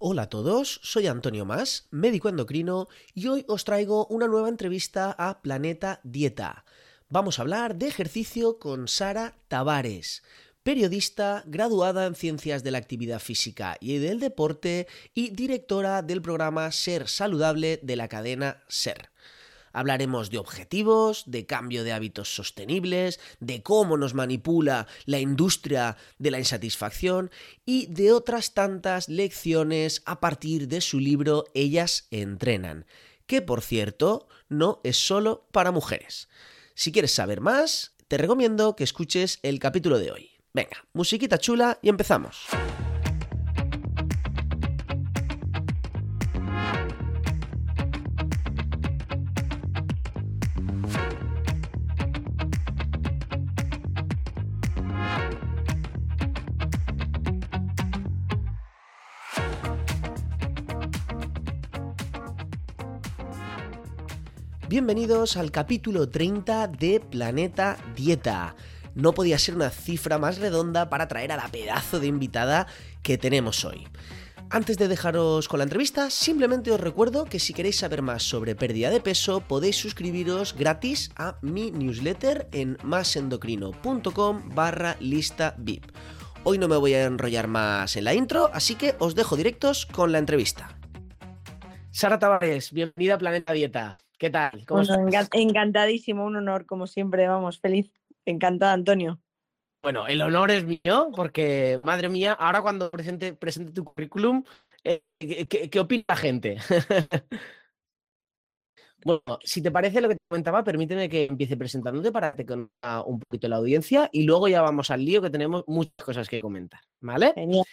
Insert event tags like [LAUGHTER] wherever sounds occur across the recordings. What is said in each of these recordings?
Hola a todos, soy Antonio Más, médico endocrino, y hoy os traigo una nueva entrevista a Planeta Dieta. Vamos a hablar de ejercicio con Sara Tavares, periodista graduada en Ciencias de la Actividad Física y del Deporte y directora del programa Ser Saludable de la cadena Ser. Hablaremos de objetivos, de cambio de hábitos sostenibles, de cómo nos manipula la industria de la insatisfacción y de otras tantas lecciones a partir de su libro Ellas entrenan, que por cierto no es solo para mujeres. Si quieres saber más, te recomiendo que escuches el capítulo de hoy. Venga, musiquita chula y empezamos. Bienvenidos al capítulo 30 de Planeta Dieta. No podía ser una cifra más redonda para traer a la pedazo de invitada que tenemos hoy. Antes de dejaros con la entrevista, simplemente os recuerdo que si queréis saber más sobre pérdida de peso, podéis suscribiros gratis a mi newsletter en masendocrino.com barra lista VIP. Hoy no me voy a enrollar más en la intro, así que os dejo directos con la entrevista. Sara Tavares, bienvenida a Planeta Dieta. ¿Qué tal? encantadísimo, un honor, como siempre, vamos, feliz, encantada, Antonio. Bueno, el honor es mío, porque, madre mía, ahora cuando presente, presente tu currículum, eh, ¿qué, opina la gente? [LAUGHS] bueno, si te parece lo que te comentaba, permíteme que empiece presentándote para que conozca un poquito la audiencia y luego ya vamos al lío que tenemos muchas cosas que comentar, ¿vale? Genial.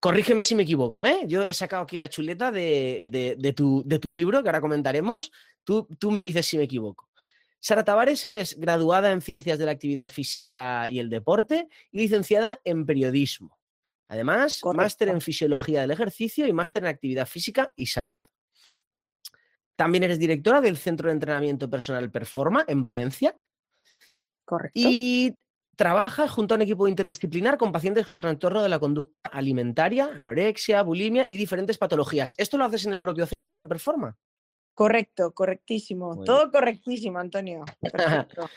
Corrígeme si me equivoco, ¿eh? Yo he sacado aquí la chuleta de, tu, de tu libro, que ahora comentaremos, Tú, me dices si me equivoco. Sara Tavares es graduada en Ciencias de la Actividad Física y el Deporte y licenciada en Periodismo. Además, máster en Fisiología del Ejercicio y máster en Actividad Física y Salud. También eres directora del Centro de Entrenamiento Personal Performa en Valencia. Correcto. Y trabaja junto a un equipo interdisciplinar con pacientes con trastorno de la conducta alimentaria, anorexia, bulimia y diferentes patologías. ¿Esto lo haces en el propio Centro de Performa? Correcto, correctísimo. Todo correctísimo, Antonio. [LAUGHS]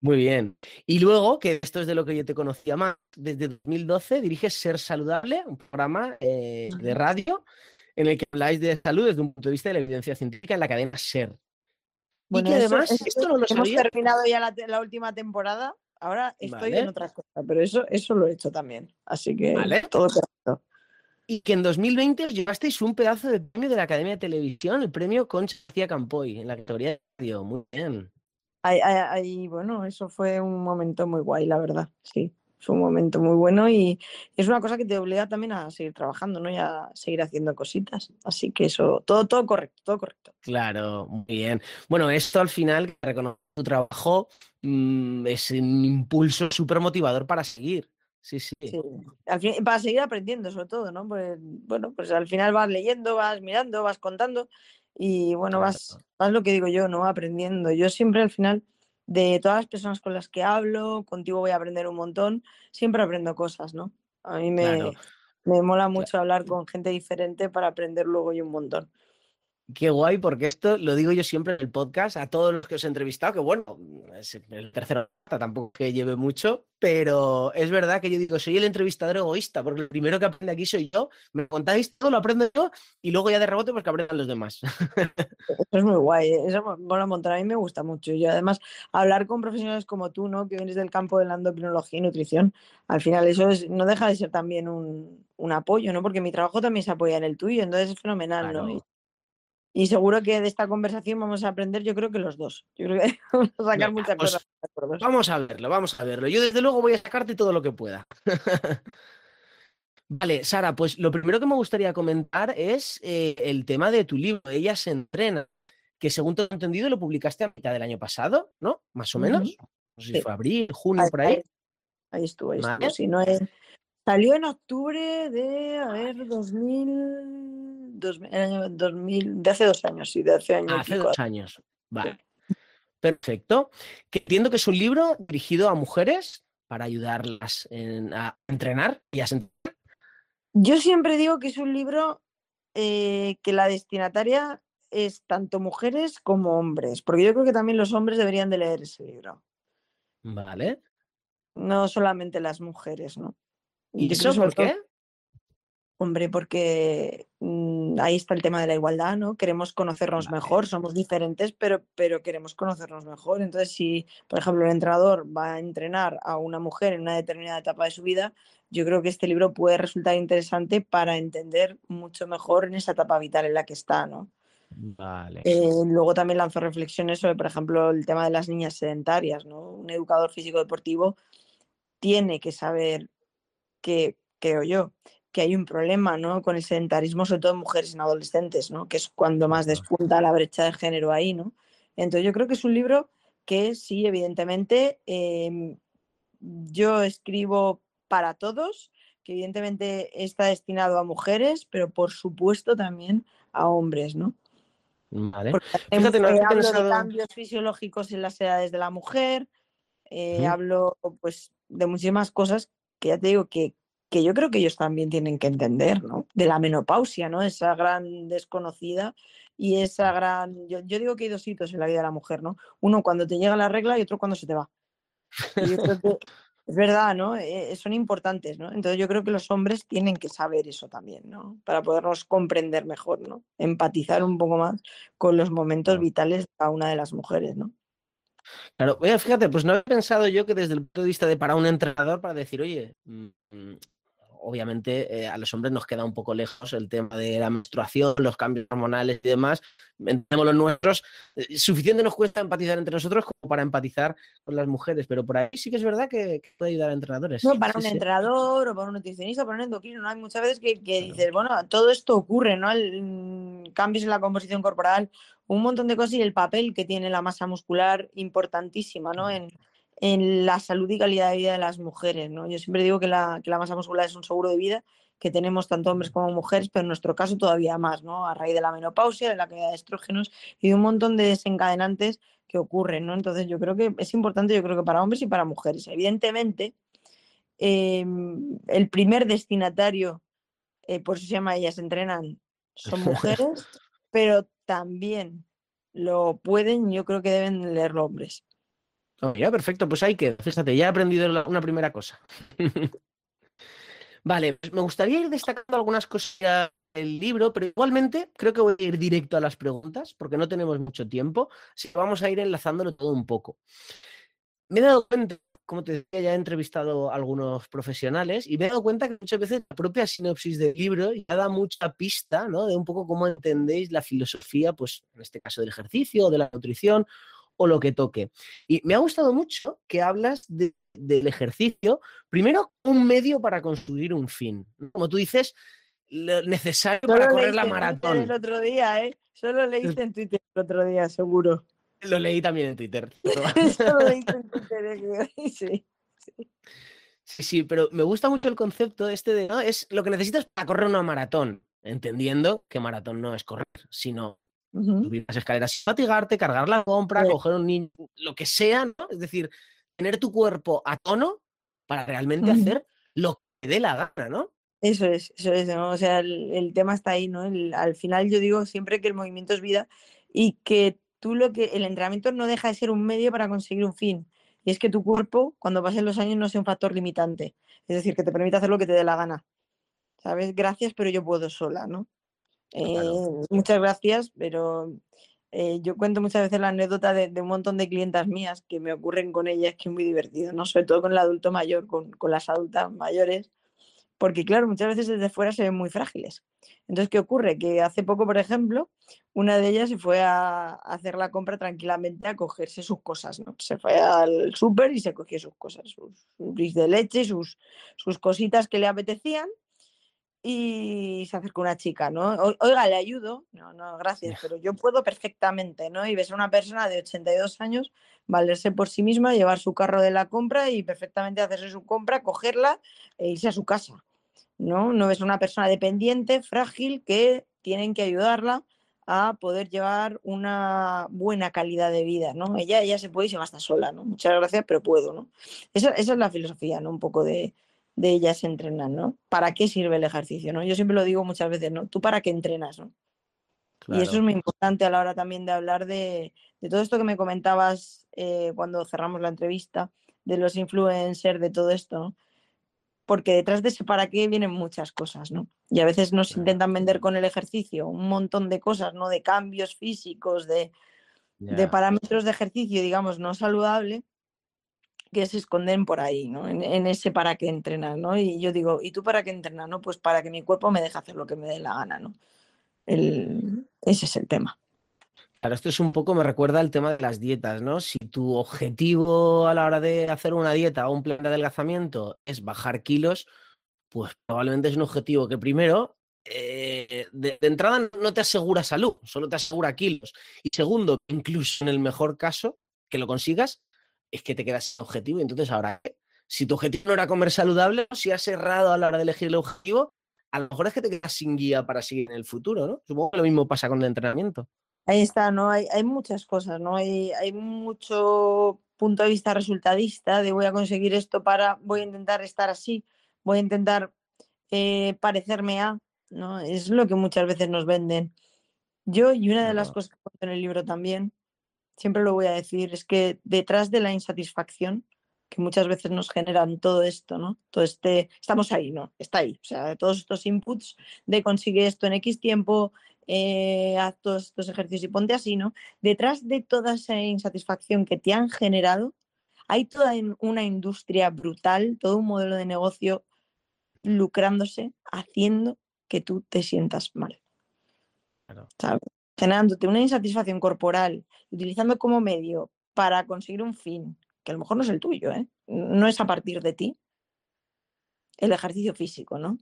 Muy bien. Y luego, que esto es de lo que yo te conocía más, desde 2012 diriges Ser Saludable, un programa eh, de radio en el que habláis de salud desde un punto de vista de la evidencia científica en la cadena Ser. Bueno, y que además, esto no lo Hemos terminado ya la, última temporada, ahora estoy en otras cosas, pero eso, eso lo he hecho también. Así que todo correcto y que en 2020 os llevasteis un pedazo de premio de la Academia de Televisión, el premio Concha García Campoy, en la categoría de radio. Muy bien. Ahí, bueno, eso fue un momento muy guay, la verdad, sí. Fue un momento muy bueno y es una cosa que te obliga también a seguir trabajando, ¿no? Y a seguir haciendo cositas. Así que eso, todo, todo correcto, todo correcto. Claro, muy bien. Bueno, esto al final, reconocer tu trabajo, mm, es un impulso súper motivador para seguir. Sí, sí. para seguir aprendiendo, sobre todo, ¿no? Pues, bueno, pues al final vas leyendo, vas mirando, vas contando y bueno, vas, vas lo que digo yo, ¿no? Aprendiendo. Yo siempre al final, de todas las personas con las que hablo, contigo voy a aprender un montón, siempre aprendo cosas, ¿no? A mí me, me mola mucho hablar con gente diferente para aprender luego yo un montón. Qué guay, porque esto lo digo yo siempre en el podcast a todos los que os he entrevistado, que bueno, es el tercero tampoco que lleve mucho, pero es verdad que yo digo, soy el entrevistador egoísta, porque lo primero que aprende aquí soy yo, me contáis todo, lo aprendo yo, y luego ya de rebote pues que aprendan los demás. [LAUGHS] Eso es muy guay, ¿eh? eso bueno, montar a mí me gusta mucho. Y además, hablar con profesionales como tú, ¿no? Que vienes del campo de la endocrinología y nutrición, al final eso es, no deja de ser también un, apoyo, ¿no? Porque mi trabajo también se apoya en el tuyo, entonces es fenomenal, ¿no? Y seguro que de esta conversación vamos a aprender, yo creo que los dos. Yo creo que [LAUGHS] vamos a sacar muchas pues cosas. Vamos a verlo, vamos a verlo. Yo desde luego voy a sacarte todo lo que pueda. [LAUGHS] vale, Sara, pues lo primero que me gustaría comentar es eh, el tema de tu libro, Ella se entrena, que según te he entendido lo publicaste a mitad del año pasado, ¿no? Más o menos. No sé si fue abril, junio, por ahí. Ahí, estuvo, ahí estuvo. Si no es... Salió en octubre de, a ver, 2000 2000, de hace dos años, sí, de hace años. Hace dos años, vale. Perfecto. Que entiendo que es un libro dirigido a mujeres para ayudarlas a entrenar y a sentir. Yo siempre digo que es un libro eh, que la destinataria es tanto mujeres como hombres, porque yo creo que también los hombres deberían de leer ese libro. Vale. No solamente las mujeres, ¿no? ¿Y eso por qué? Hombre, porque mm, ahí está el tema de la igualdad, ¿no? Queremos conocernos mejor, somos diferentes, pero, pero queremos conocernos mejor. Entonces, si, por ejemplo, el entrenador va a entrenar a una mujer en una determinada etapa de su vida, yo creo que este libro puede resultar interesante para entender mucho mejor en esa etapa vital en la que está, ¿no? Vale. Eh, luego también lanzo reflexiones sobre, por ejemplo, el tema de las niñas sedentarias, ¿no? Un educador físico deportivo tiene que saber que, creo yo, que hay un problema ¿no? con el sedentarismo, sobre todo en mujeres en adolescentes, ¿no? que es cuando más despunta la brecha de género ahí. ¿no? Entonces yo creo que es un libro que sí, evidentemente, em, yo escribo para todos, que evidentemente está destinado a mujeres, pero por supuesto también a hombres, ¿no? Vale. Fíjate, no hablo de cambios fisiológicos en las edades de la mujer, eh, hablo pues de muchísimas cosas que ya te digo que, que yo creo que ellos también tienen que entender, ¿no? De la menopausia, ¿no? Esa gran desconocida y esa gran... Yo, digo que hay dos hitos en la vida de la mujer, ¿no? Uno cuando te llega la regla y otro cuando se te va. [LAUGHS] es verdad, ¿no? Eh, son importantes, ¿no? Entonces yo creo que los hombres tienen que saber eso también, ¿no? Para podernos comprender mejor, ¿no? Empatizar un poco más con los momentos vitales de una de las mujeres, ¿no? Claro, fíjate, pues no he pensado yo que desde el punto de vista de para un entrenador, para decir, oye, mm, mm, obviamente eh, a los hombres nos queda un poco lejos el tema de la menstruación, los cambios hormonales y demás. Entendemos los nuestros. Eh, suficiente nos cuesta empatizar entre nosotros como para empatizar con las mujeres, pero por ahí sí que es verdad que, puede ayudar a entrenadores. No, para un entrenador o para un nutricionista para un endocrino, ¿no? Hay muchas veces que, dices, bueno, todo esto ocurre, ¿no? Cambios en la composición corporal, un montón de cosas y el papel que tiene la masa muscular importantísima, ¿no? En, en la salud y calidad de vida de las mujeres. ¿no? Yo siempre digo que la, que la, masa muscular es un seguro de vida que tenemos tanto hombres como mujeres, pero en nuestro caso todavía más, ¿no? A raíz de la menopausia, de la caída de estrógenos y de un montón de desencadenantes que ocurren, ¿no? Entonces yo creo que es importante, yo creo que para hombres y para mujeres. Evidentemente, em, el primer destinatario, eh, por eso se llama Ellas Entrenan, son [LAUGHS] mujeres, pero también lo pueden, yo creo que deben leer hombres. Oh, ya, perfecto, pues hay que, fíjate, ya he aprendido una primera cosa. [LAUGHS] vale, pues me gustaría ir destacando algunas cosas del libro, pero igualmente creo que voy a ir directo a las preguntas porque no tenemos mucho tiempo, así que vamos a ir enlazándolo todo un poco. Me he dado cuenta, como te decía, ya he entrevistado a algunos profesionales y me he dado cuenta que muchas veces la propia sinopsis del libro ya da mucha pista, ¿no? De un poco cómo entendéis la filosofía, pues en este caso del ejercicio de la nutrición o lo que toque. Y me ha gustado mucho que hablas del ejercicio, primero, un medio para construir un fin. Como tú dices, necesario para correr la maratón. El otro día, ¿eh? Solo leíste en Twitter el otro día, seguro. Lo leí también en Twitter. [LAUGHS] En ¿eh? [LAUGHS] sí. Sí, sí, pero me gusta mucho el concepto este de, ¿no? Es lo que necesitas para correr una maratón, entendiendo que maratón no es correr, sino subir las escaleras fatigarte, cargar la compra, coger un niño, lo que sea, ¿no? Es decir, tener tu cuerpo a tono para realmente hacer lo que dé la gana, ¿no? Eso es, eso es, ¿no? O sea, el, tema está ahí, ¿no? al final yo digo siempre que el movimiento es vida y que tú lo que, el entrenamiento no deja de ser un medio para conseguir un fin. Y es que tu cuerpo, cuando pasen los años, no sea un factor limitante. Es decir, que te permite hacer lo que te dé la gana. ¿Sabes? Gracias, pero yo puedo sola, ¿no? Eh, muchas gracias, pero eh, yo cuento muchas veces la anécdota de, un montón de clientas mías que me ocurren con ellas, que es muy divertido, ¿no? Sobre todo con el adulto mayor, con, las adultas mayores, porque claro, muchas veces desde fuera se ven muy frágiles. Entonces, ¿qué ocurre? Que hace poco, por ejemplo, una de ellas se fue a, hacer la compra tranquilamente a cogerse sus cosas, ¿no? Se fue al súper y se cogió sus cosas, sus, sus de leche, sus, sus cositas que le apetecían y se acerca una chica, ¿no? Oiga, le ayudo. No, no, gracias, pero yo puedo perfectamente, ¿no? Y ves a una persona de 82 años valerse por sí misma, llevar su carro de la compra y perfectamente hacerse su compra, cogerla e irse a su casa, ¿no? No ves a una persona dependiente, frágil, que tienen que ayudarla a poder llevar una buena calidad de vida, ¿no? Ella, ella se puede y se gasta sola, ¿no? Muchas gracias, pero puedo, ¿no? Esa, esa es la filosofía, ¿no? Un poco de, de ellas entrenan, ¿no? ¿Para qué sirve el ejercicio, no? Yo siempre lo digo muchas veces, ¿no? ¿Tú para qué entrenas, no? Y eso es muy importante a la hora también de hablar de, todo esto que me comentabas eh, cuando cerramos la entrevista, de los influencers, de todo esto, porque detrás de ese para qué vienen muchas cosas, ¿no? Y a veces nos intentan vender con el ejercicio un montón de cosas, ¿no? De cambios físicos, de, de parámetros de ejercicio, digamos, no saludable, que se esconden por ahí, ¿no? En, ese para qué entrenar, ¿no? Y yo digo, ¿y tú para qué entrenas? No, pues para que mi cuerpo me deje hacer lo que me dé la gana, ¿no? El, ese es el tema. Claro, esto es un poco, me recuerda al tema de las dietas, ¿no? Si tu objetivo a la hora de hacer una dieta o un plan de adelgazamiento es bajar kilos, pues probablemente es un objetivo que primero, eh, de, entrada no te asegura salud, solo te asegura kilos. Y segundo, incluso en el mejor caso, que lo consigas, es que te quedas sin objetivo. Y entonces ahora, si tu objetivo no era comer saludable, si has errado a la hora de elegir el objetivo, a lo mejor es que te quedas sin guía para seguir en el futuro, ¿no? Supongo que lo mismo pasa con el entrenamiento. Ahí está, ¿no? Hay, hay muchas cosas, ¿no? Hay, hay mucho punto de vista resultadista de voy a conseguir esto para, voy a intentar estar así, voy a intentar eh, parecerme a, ¿no? Es lo que muchas veces nos venden. Yo, y una de las cosas que cuento en el libro también, siempre lo voy a decir, es que detrás de la insatisfacción que muchas veces nos generan todo esto, ¿no? Todo este, estamos ahí, ¿no? Está ahí. O sea, todos estos inputs de consigue esto en X tiempo, eh, haz todos estos ejercicios y ponte así, ¿no? Detrás de toda esa insatisfacción que te han generado, hay toda una industria brutal, todo un modelo de negocio lucrándose, haciendo que tú te sientas mal. Generándote una insatisfacción corporal, utilizando como medio para conseguir un fin, que a lo mejor no es el tuyo, ¿eh? no es a partir de ti, el ejercicio físico, ¿no?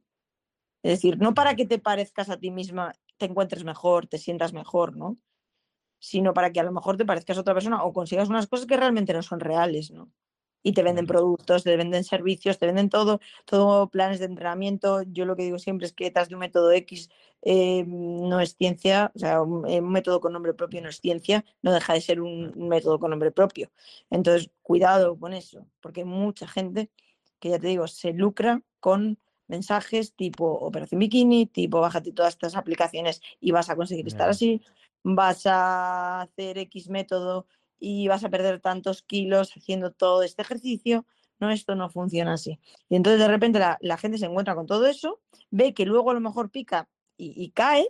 Es decir, no para que te parezcas a ti misma, te encuentres mejor, te sientas mejor, ¿no? Sino para que a lo mejor te parezcas a otra persona o consigas unas cosas que realmente no son reales, ¿no? Y te venden productos, te venden servicios, te venden todo, todo planes de entrenamiento. Yo lo que digo siempre es que detrás de un método X eh, no es ciencia, o sea, un, método con nombre propio no es ciencia, no deja de ser un, método con nombre propio. Entonces, cuidado con eso, porque hay mucha gente que ya te digo, se lucra con mensajes tipo Operación Bikini, tipo bájate todas estas aplicaciones y vas a conseguir estar así, vas a hacer X método y vas a perder tantos kilos haciendo todo este ejercicio. No, esto no funciona así. Y entonces de repente la, gente se encuentra con todo eso, ve que luego a lo mejor pica y, cae,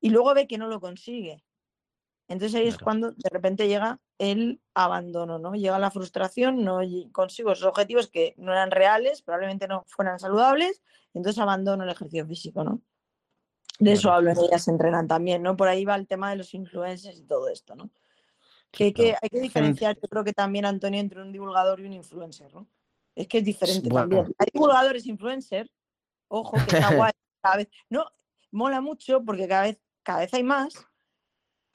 y luego ve que no lo consigue. Entonces ahí es cuando de repente llega el abandono, ¿no? Llega la frustración, no consigo esos objetivos que no eran reales, probablemente no fueran saludables, entonces abandono el ejercicio físico, ¿no? De eso hablo en ellas, se entrenan también, ¿no? Por ahí va el tema de los influencers y todo esto, ¿no? Que hay que, hay que diferenciar, yo creo que también, Antonio, entre un divulgador y un influencer, ¿no? Es que es diferente también. Hay divulgadores influencers, ojo, que está [LAUGHS] guay, cada vez. No, mola mucho porque cada vez, cada vez hay más,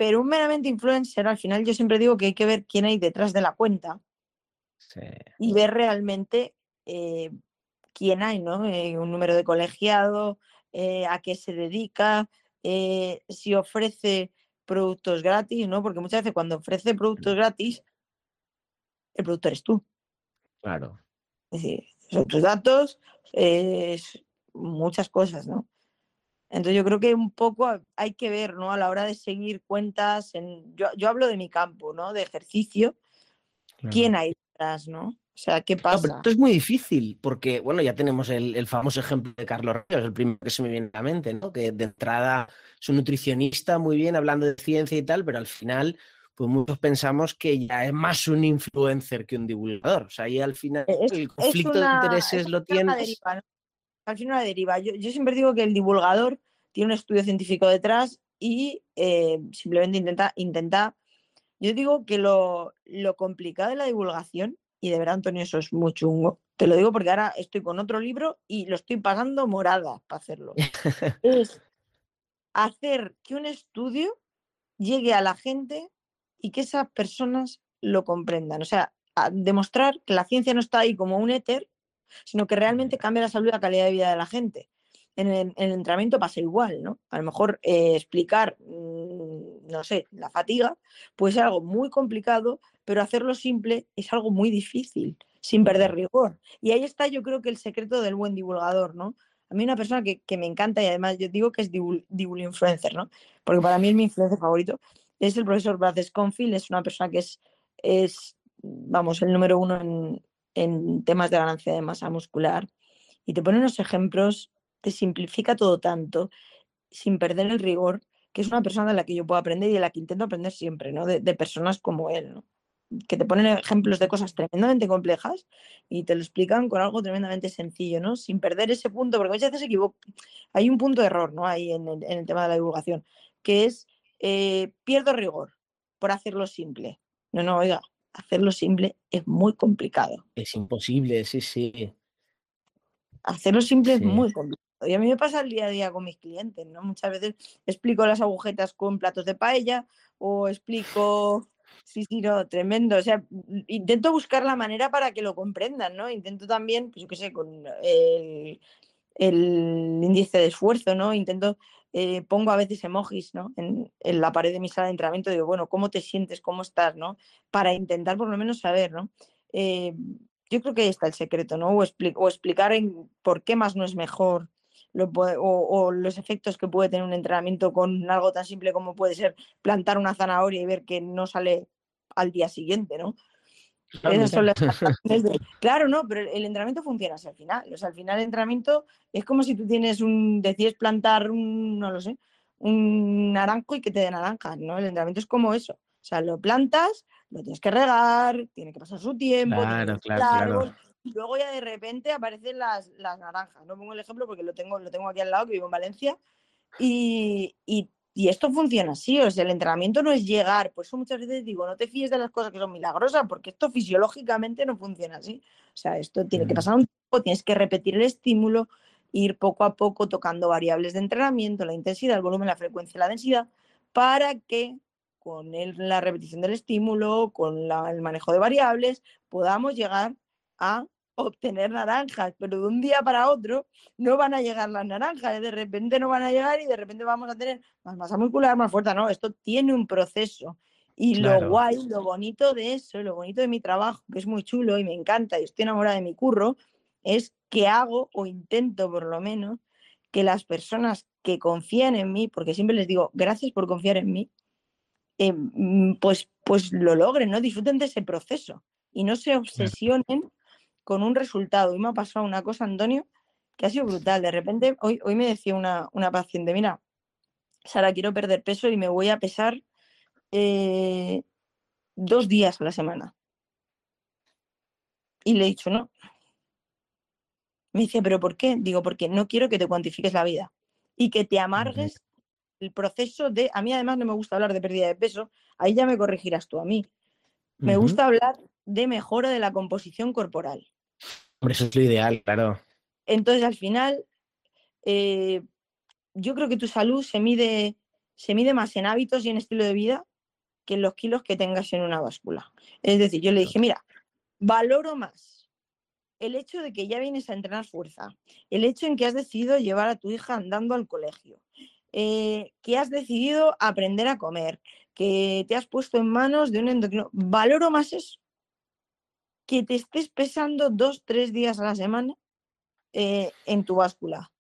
pero un meramente influencer, al final yo siempre digo que hay que ver quién hay detrás de la cuenta y ver realmente eh, quién hay, ¿no? Eh, un número de colegiado, eh, a qué se dedica, si ofrece productos gratis, ¿no? Porque muchas veces cuando ofrece productos gratis, el producto eres tú. Claro. Es decir, son tus datos, es muchas cosas, ¿no? Entonces yo creo que un poco hay que ver, ¿no? A la hora de seguir cuentas, en, yo, yo hablo de mi campo, ¿no? De ejercicio, ¿quién hay detrás, ¿no? O sea, ¿qué pasa? esto es muy difícil, porque, bueno, ya tenemos el, famoso ejemplo de Carlos Ríos, el primero que se me viene a la mente, ¿no? Que de entrada es un nutricionista muy bien hablando de ciencia y tal, pero al final, pues muchos pensamos que ya es más un influencer que un divulgador. O sea, ahí al final e, el conflicto de intereses lo tienes. Al final la deriva. Yo, siempre digo que el divulgador tiene un estudio científico detrás y eh, simplemente intenta, intenta. Yo digo que lo, lo complicado de la divulgación y de verdad, Antonio, eso es muy chungo. Te lo digo porque ahora estoy con otro libro y lo estoy pagando morada para hacerlo. [LAUGHS] es hacer que un estudio llegue a la gente y que esas personas lo comprendan. O sea, demostrar que la ciencia no está ahí como un éter, sino que realmente cambia la salud y la calidad de vida de la gente. En el, entrenamiento pasa igual, ¿no? A lo mejor eh, explicar, mm, no sé, la fatiga puede ser algo muy complicado, pero hacerlo simple es algo muy difícil. sin perder rigor. Y ahí está yo creo que el secreto del buen divulgador, ¿no? A mí una persona que, me encanta y además yo digo que es divul, influencer, ¿no? Porque para mí es mi influencer favorito, es el profesor Brad Sconfield, es una persona que es, es vamos, el número uno en, en temas de ganancia de masa muscular y te pone unos ejemplos, te simplifica todo tanto, sin perder el rigor, que es una persona de la que yo puedo aprender y de la que intento aprender siempre, ¿no? De, personas como él, ¿no? Que te ponen ejemplos de cosas tremendamente complejas y te lo explican con algo tremendamente sencillo, ¿no? Sin perder ese punto, porque muchas veces se equivoca. Hay un punto de error, ¿no? Ahí en el, tema de la divulgación, que es eh, pierdo rigor por hacerlo simple. No, no, oiga, hacerlo simple es muy complicado. Es imposible, sí, sí. Hacerlo simple es muy complicado. Y a mí me pasa el día a día con mis clientes, ¿no? Muchas veces explico las agujetas con platos de paella o explico, sí, sí, no, tremendo. O sea, intento buscar la manera para que lo comprendan, ¿no? Intento también, pues yo qué sé, con el, el índice de esfuerzo, ¿no? Intento eh, pongo a veces emojis ¿no? en, la pared de mi sala de entrenamiento, digo, bueno, ¿cómo te sientes? ¿Cómo estás? ¿no? Para intentar por lo menos saber, ¿no? Eh, yo creo que ahí está el secreto, ¿no? O, explicar en por qué más no es mejor o, los efectos que puede tener un entrenamiento con algo tan simple como puede ser plantar una zanahoria y ver que no sale al día siguiente, ¿no? [LAUGHS] Claro, no, pero el entrenamiento funciona así al final. O sea, al final el entrenamiento es como si tú tienes un, decides plantar un, no lo sé, un naranjo y que te dé naranjas, ¿no? El entrenamiento es como eso. O sea, lo plantas, lo tienes que regar, tiene que pasar su tiempo, claro, claro, y luego ya de repente aparecen las, las naranjas. No pongo el ejemplo porque lo tengo, lo tengo aquí al lado, que vivo en Valencia, y, y y esto funciona así, o sea, el entrenamiento no es llegar, por eso muchas veces digo, no te fíes de las cosas que son milagrosas, porque esto fisiológicamente no funciona así. O sea, esto tiene que pasar un tiempo, tienes que repetir el estímulo, ir poco a poco tocando variables de entrenamiento, la intensidad, el volumen, la frecuencia, la densidad, para que con la repetición del estímulo, con el manejo de variables, podamos llegar a obtener naranjas, pero de un día para otro no van a llegar las naranjas, ¿eh? de repente no van a llegar y de repente vamos a tener más masa muscular, más fuerza, no, esto tiene un proceso. Y lo guay, lo bonito de eso, lo bonito de mi trabajo, que es muy chulo y me encanta y estoy enamorada de mi curro, es que hago o intento por lo menos que las personas que confían en mí, porque siempre les digo, gracias por confiar en mí, eh, mm, pues, pues lo logren, ¿no? Disfruten de ese proceso y no se obsesionen con un resultado. Y me ha pasado una cosa, Antonio, que ha sido brutal. De repente, hoy, hoy me decía una, paciente, mira, Sara, quiero perder peso y me voy a pesar eh, dos días a la semana. Y le he dicho, no. Me dice, ¿pero por qué? Digo, porque no quiero que te cuantifiques la vida y que te amargues el proceso de... A mí además no me gusta hablar de pérdida de peso, ahí ya me corregirás tú a mí. Me gusta hablar de mejora de la composición corporal. Por eso es lo ideal, claro. Entonces, al final, eh, yo creo que tu salud se mide, se mide más en hábitos y en estilo de vida que en los kilos que tengas en una báscula. Es decir, yo le dije, mira, valoro más el hecho de que ya vienes a entrenar fuerza, el hecho en que has decidido llevar a tu hija andando al colegio, eh, que has decidido aprender a comer, que te has puesto en manos de un endocrino. Valoro más eso que te estés pesando dos, tres días a la semana eh, en tu báscula.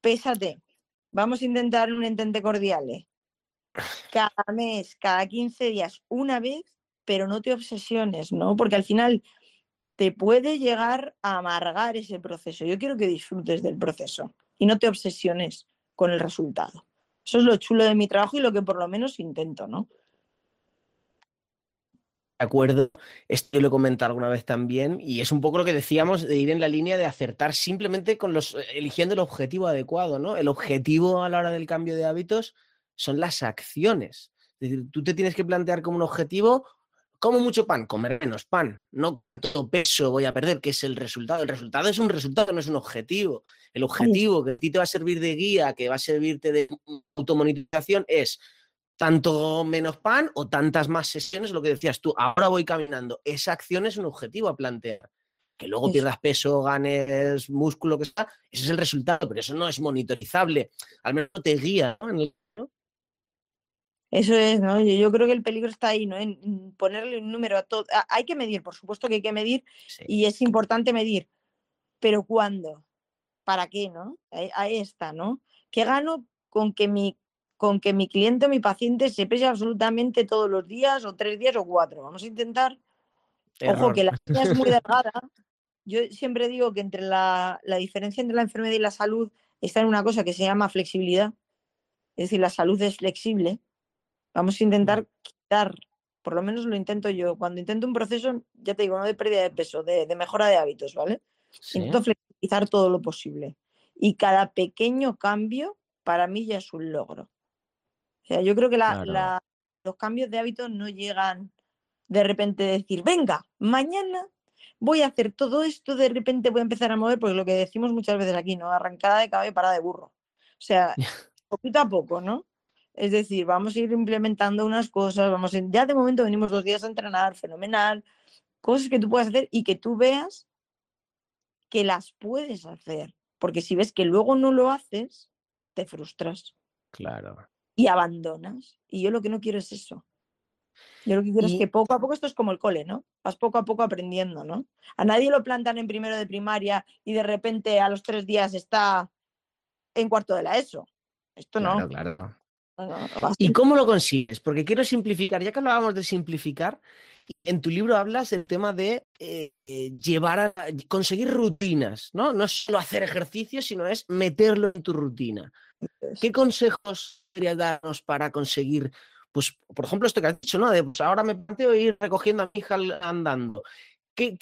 Pésate. Vamos a intentar un entente cordial. ¿eh? Cada mes, cada 15 días, una vez, pero no te obsesiones, ¿no? Porque al final te puede llegar a amargar ese proceso. Yo quiero que disfrutes del proceso y no te obsesiones con el resultado. Eso es lo chulo de mi trabajo y lo que por lo menos intento, ¿no? De acuerdo. Esto lo he comentado alguna vez también y es un poco lo que decíamos de ir en la línea de acertar simplemente con los eligiendo el objetivo adecuado, ¿no? El objetivo a la hora del cambio de hábitos son las acciones. Es decir, tú te tienes que plantear como un objetivo como mucho pan, comer menos pan, no todo peso voy a perder, que es el resultado. El resultado es un resultado, no es un objetivo. El objetivo que a ti te va a servir de guía, que va a servirte de automonitorización es tanto menos pan o tantas más sesiones, lo que decías tú, ahora voy caminando. Esa acción es un objetivo a plantear. Que luego pierdas peso, ganes músculo, que sea, ese es el resultado, pero eso no es monitorizable. Al menos te guía. Eso es, ¿no? Yo, creo que el peligro está ahí, ¿no? En ponerle un número a todo. Hay que medir, por supuesto que hay que medir y es importante medir, pero ¿cuándo? ¿Para qué, no? Ahí, está, ¿no? ¿Qué gano con que mi con que mi cliente o mi paciente se pese absolutamente todos los días o tres días o cuatro? Vamos a intentar. Ojo, que la línea es muy [LAUGHS] delgada. Yo siempre digo que entre la, la diferencia entre la enfermedad y la salud está en una cosa que se llama flexibilidad. Es decir, la salud es flexible Vamos a intentar quitar, por lo menos lo intento yo, cuando intento un proceso, ya te digo, no de pérdida de peso, de, mejora de hábitos, ¿vale? Intento flexibilizar todo lo posible. Y cada pequeño cambio para mí ya es un logro. O sea, yo creo que los cambios de hábitos no llegan de repente a decir, venga, mañana voy a hacer todo esto, de repente voy a empezar a mover, porque lo que decimos muchas veces aquí, ¿no? Arrancada de cabeza y parada de burro. O sea, [LAUGHS] poquito a poco, ¿no? Es decir, vamos a ir implementando unas cosas, vamos ya de momento venimos dos días a entrenar, fenomenal, cosas que tú puedas hacer y que tú veas que las puedes hacer, porque si ves que luego no lo haces, te frustras. Claro. Y abandonas. Y yo lo que no quiero es eso. Yo lo que quiero es que poco a poco esto es como el cole, ¿no? Vas poco a poco aprendiendo, ¿no? A nadie lo plantan en primero de primaria y de repente a los tres días está en cuarto de la ESO. Esto no. Claro, claro. ¿Y cómo lo consigues? Porque quiero simplificar, ya que hablábamos de simplificar, en tu libro hablas del tema de eh, llevar a conseguir rutinas, ¿no? No es solo hacer ejercicio, sino es meterlo en tu rutina. ¿Qué consejos querías darnos para conseguir, pues, por ejemplo, esto que has dicho, ¿no? De pues, ahora me planteo ir recogiendo a mi hija andando. ¿Qué,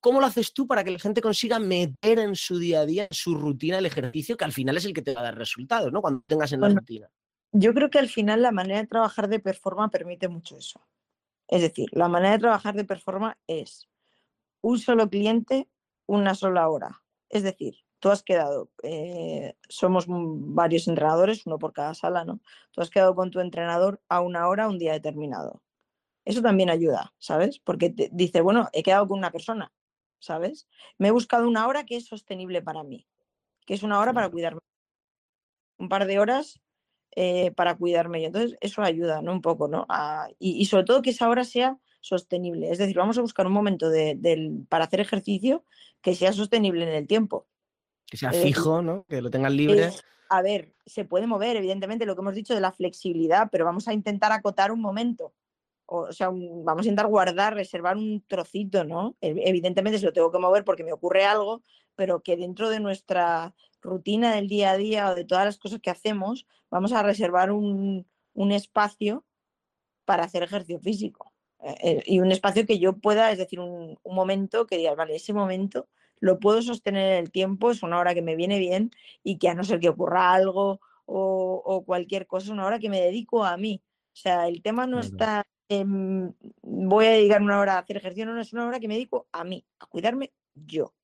cómo lo haces tú para que la gente consiga meter en su día a día, en su rutina, el ejercicio, que al final es el que te va a dar resultados, ¿no? Cuando tengas en la rutina. Yo creo que al final la manera de trabajar de performa permite mucho eso. Es decir, la manera de trabajar de performa es un solo cliente, una sola hora. Es decir, tú has quedado, eh, somos varios entrenadores, uno por cada sala, ¿no? Tú has quedado con tu entrenador a una hora, un día determinado. Eso también ayuda, ¿sabes? Porque te dice, bueno, he quedado con una persona, ¿sabes? Me he buscado una hora que es sostenible para mí, que es una hora para cuidarme. Un par de horas eh, para cuidarme. Y entonces eso ayuda, ¿no? Un poco, ¿no? y, sobre todo que esa hora sea sostenible. Es decir, vamos a buscar un momento de, para hacer ejercicio que sea sostenible en el tiempo. Que sea fijo, ¿no? Que lo tengan libre. a ver, se puede mover, evidentemente, lo que hemos dicho de la flexibilidad, pero vamos a intentar acotar un momento. O, sea, vamos a intentar guardar, reservar un trocito, ¿no? Evidentemente, se lo tengo que mover porque me ocurre algo, pero que dentro de nuestra rutina del día a día o de todas las cosas que hacemos, vamos a reservar un, espacio para hacer ejercicio físico. Eh, eh, y un espacio que yo pueda, es decir, un, momento que digas, vale, ese momento lo puedo sostener en el tiempo, es una hora que me viene bien y que a no ser que ocurra algo o, cualquier cosa, es una hora que me dedico a mí. O sea, el tema no está voy a dedicar una hora a hacer ejercicio, no, es una hora que me dedico a mí, a cuidarme yo.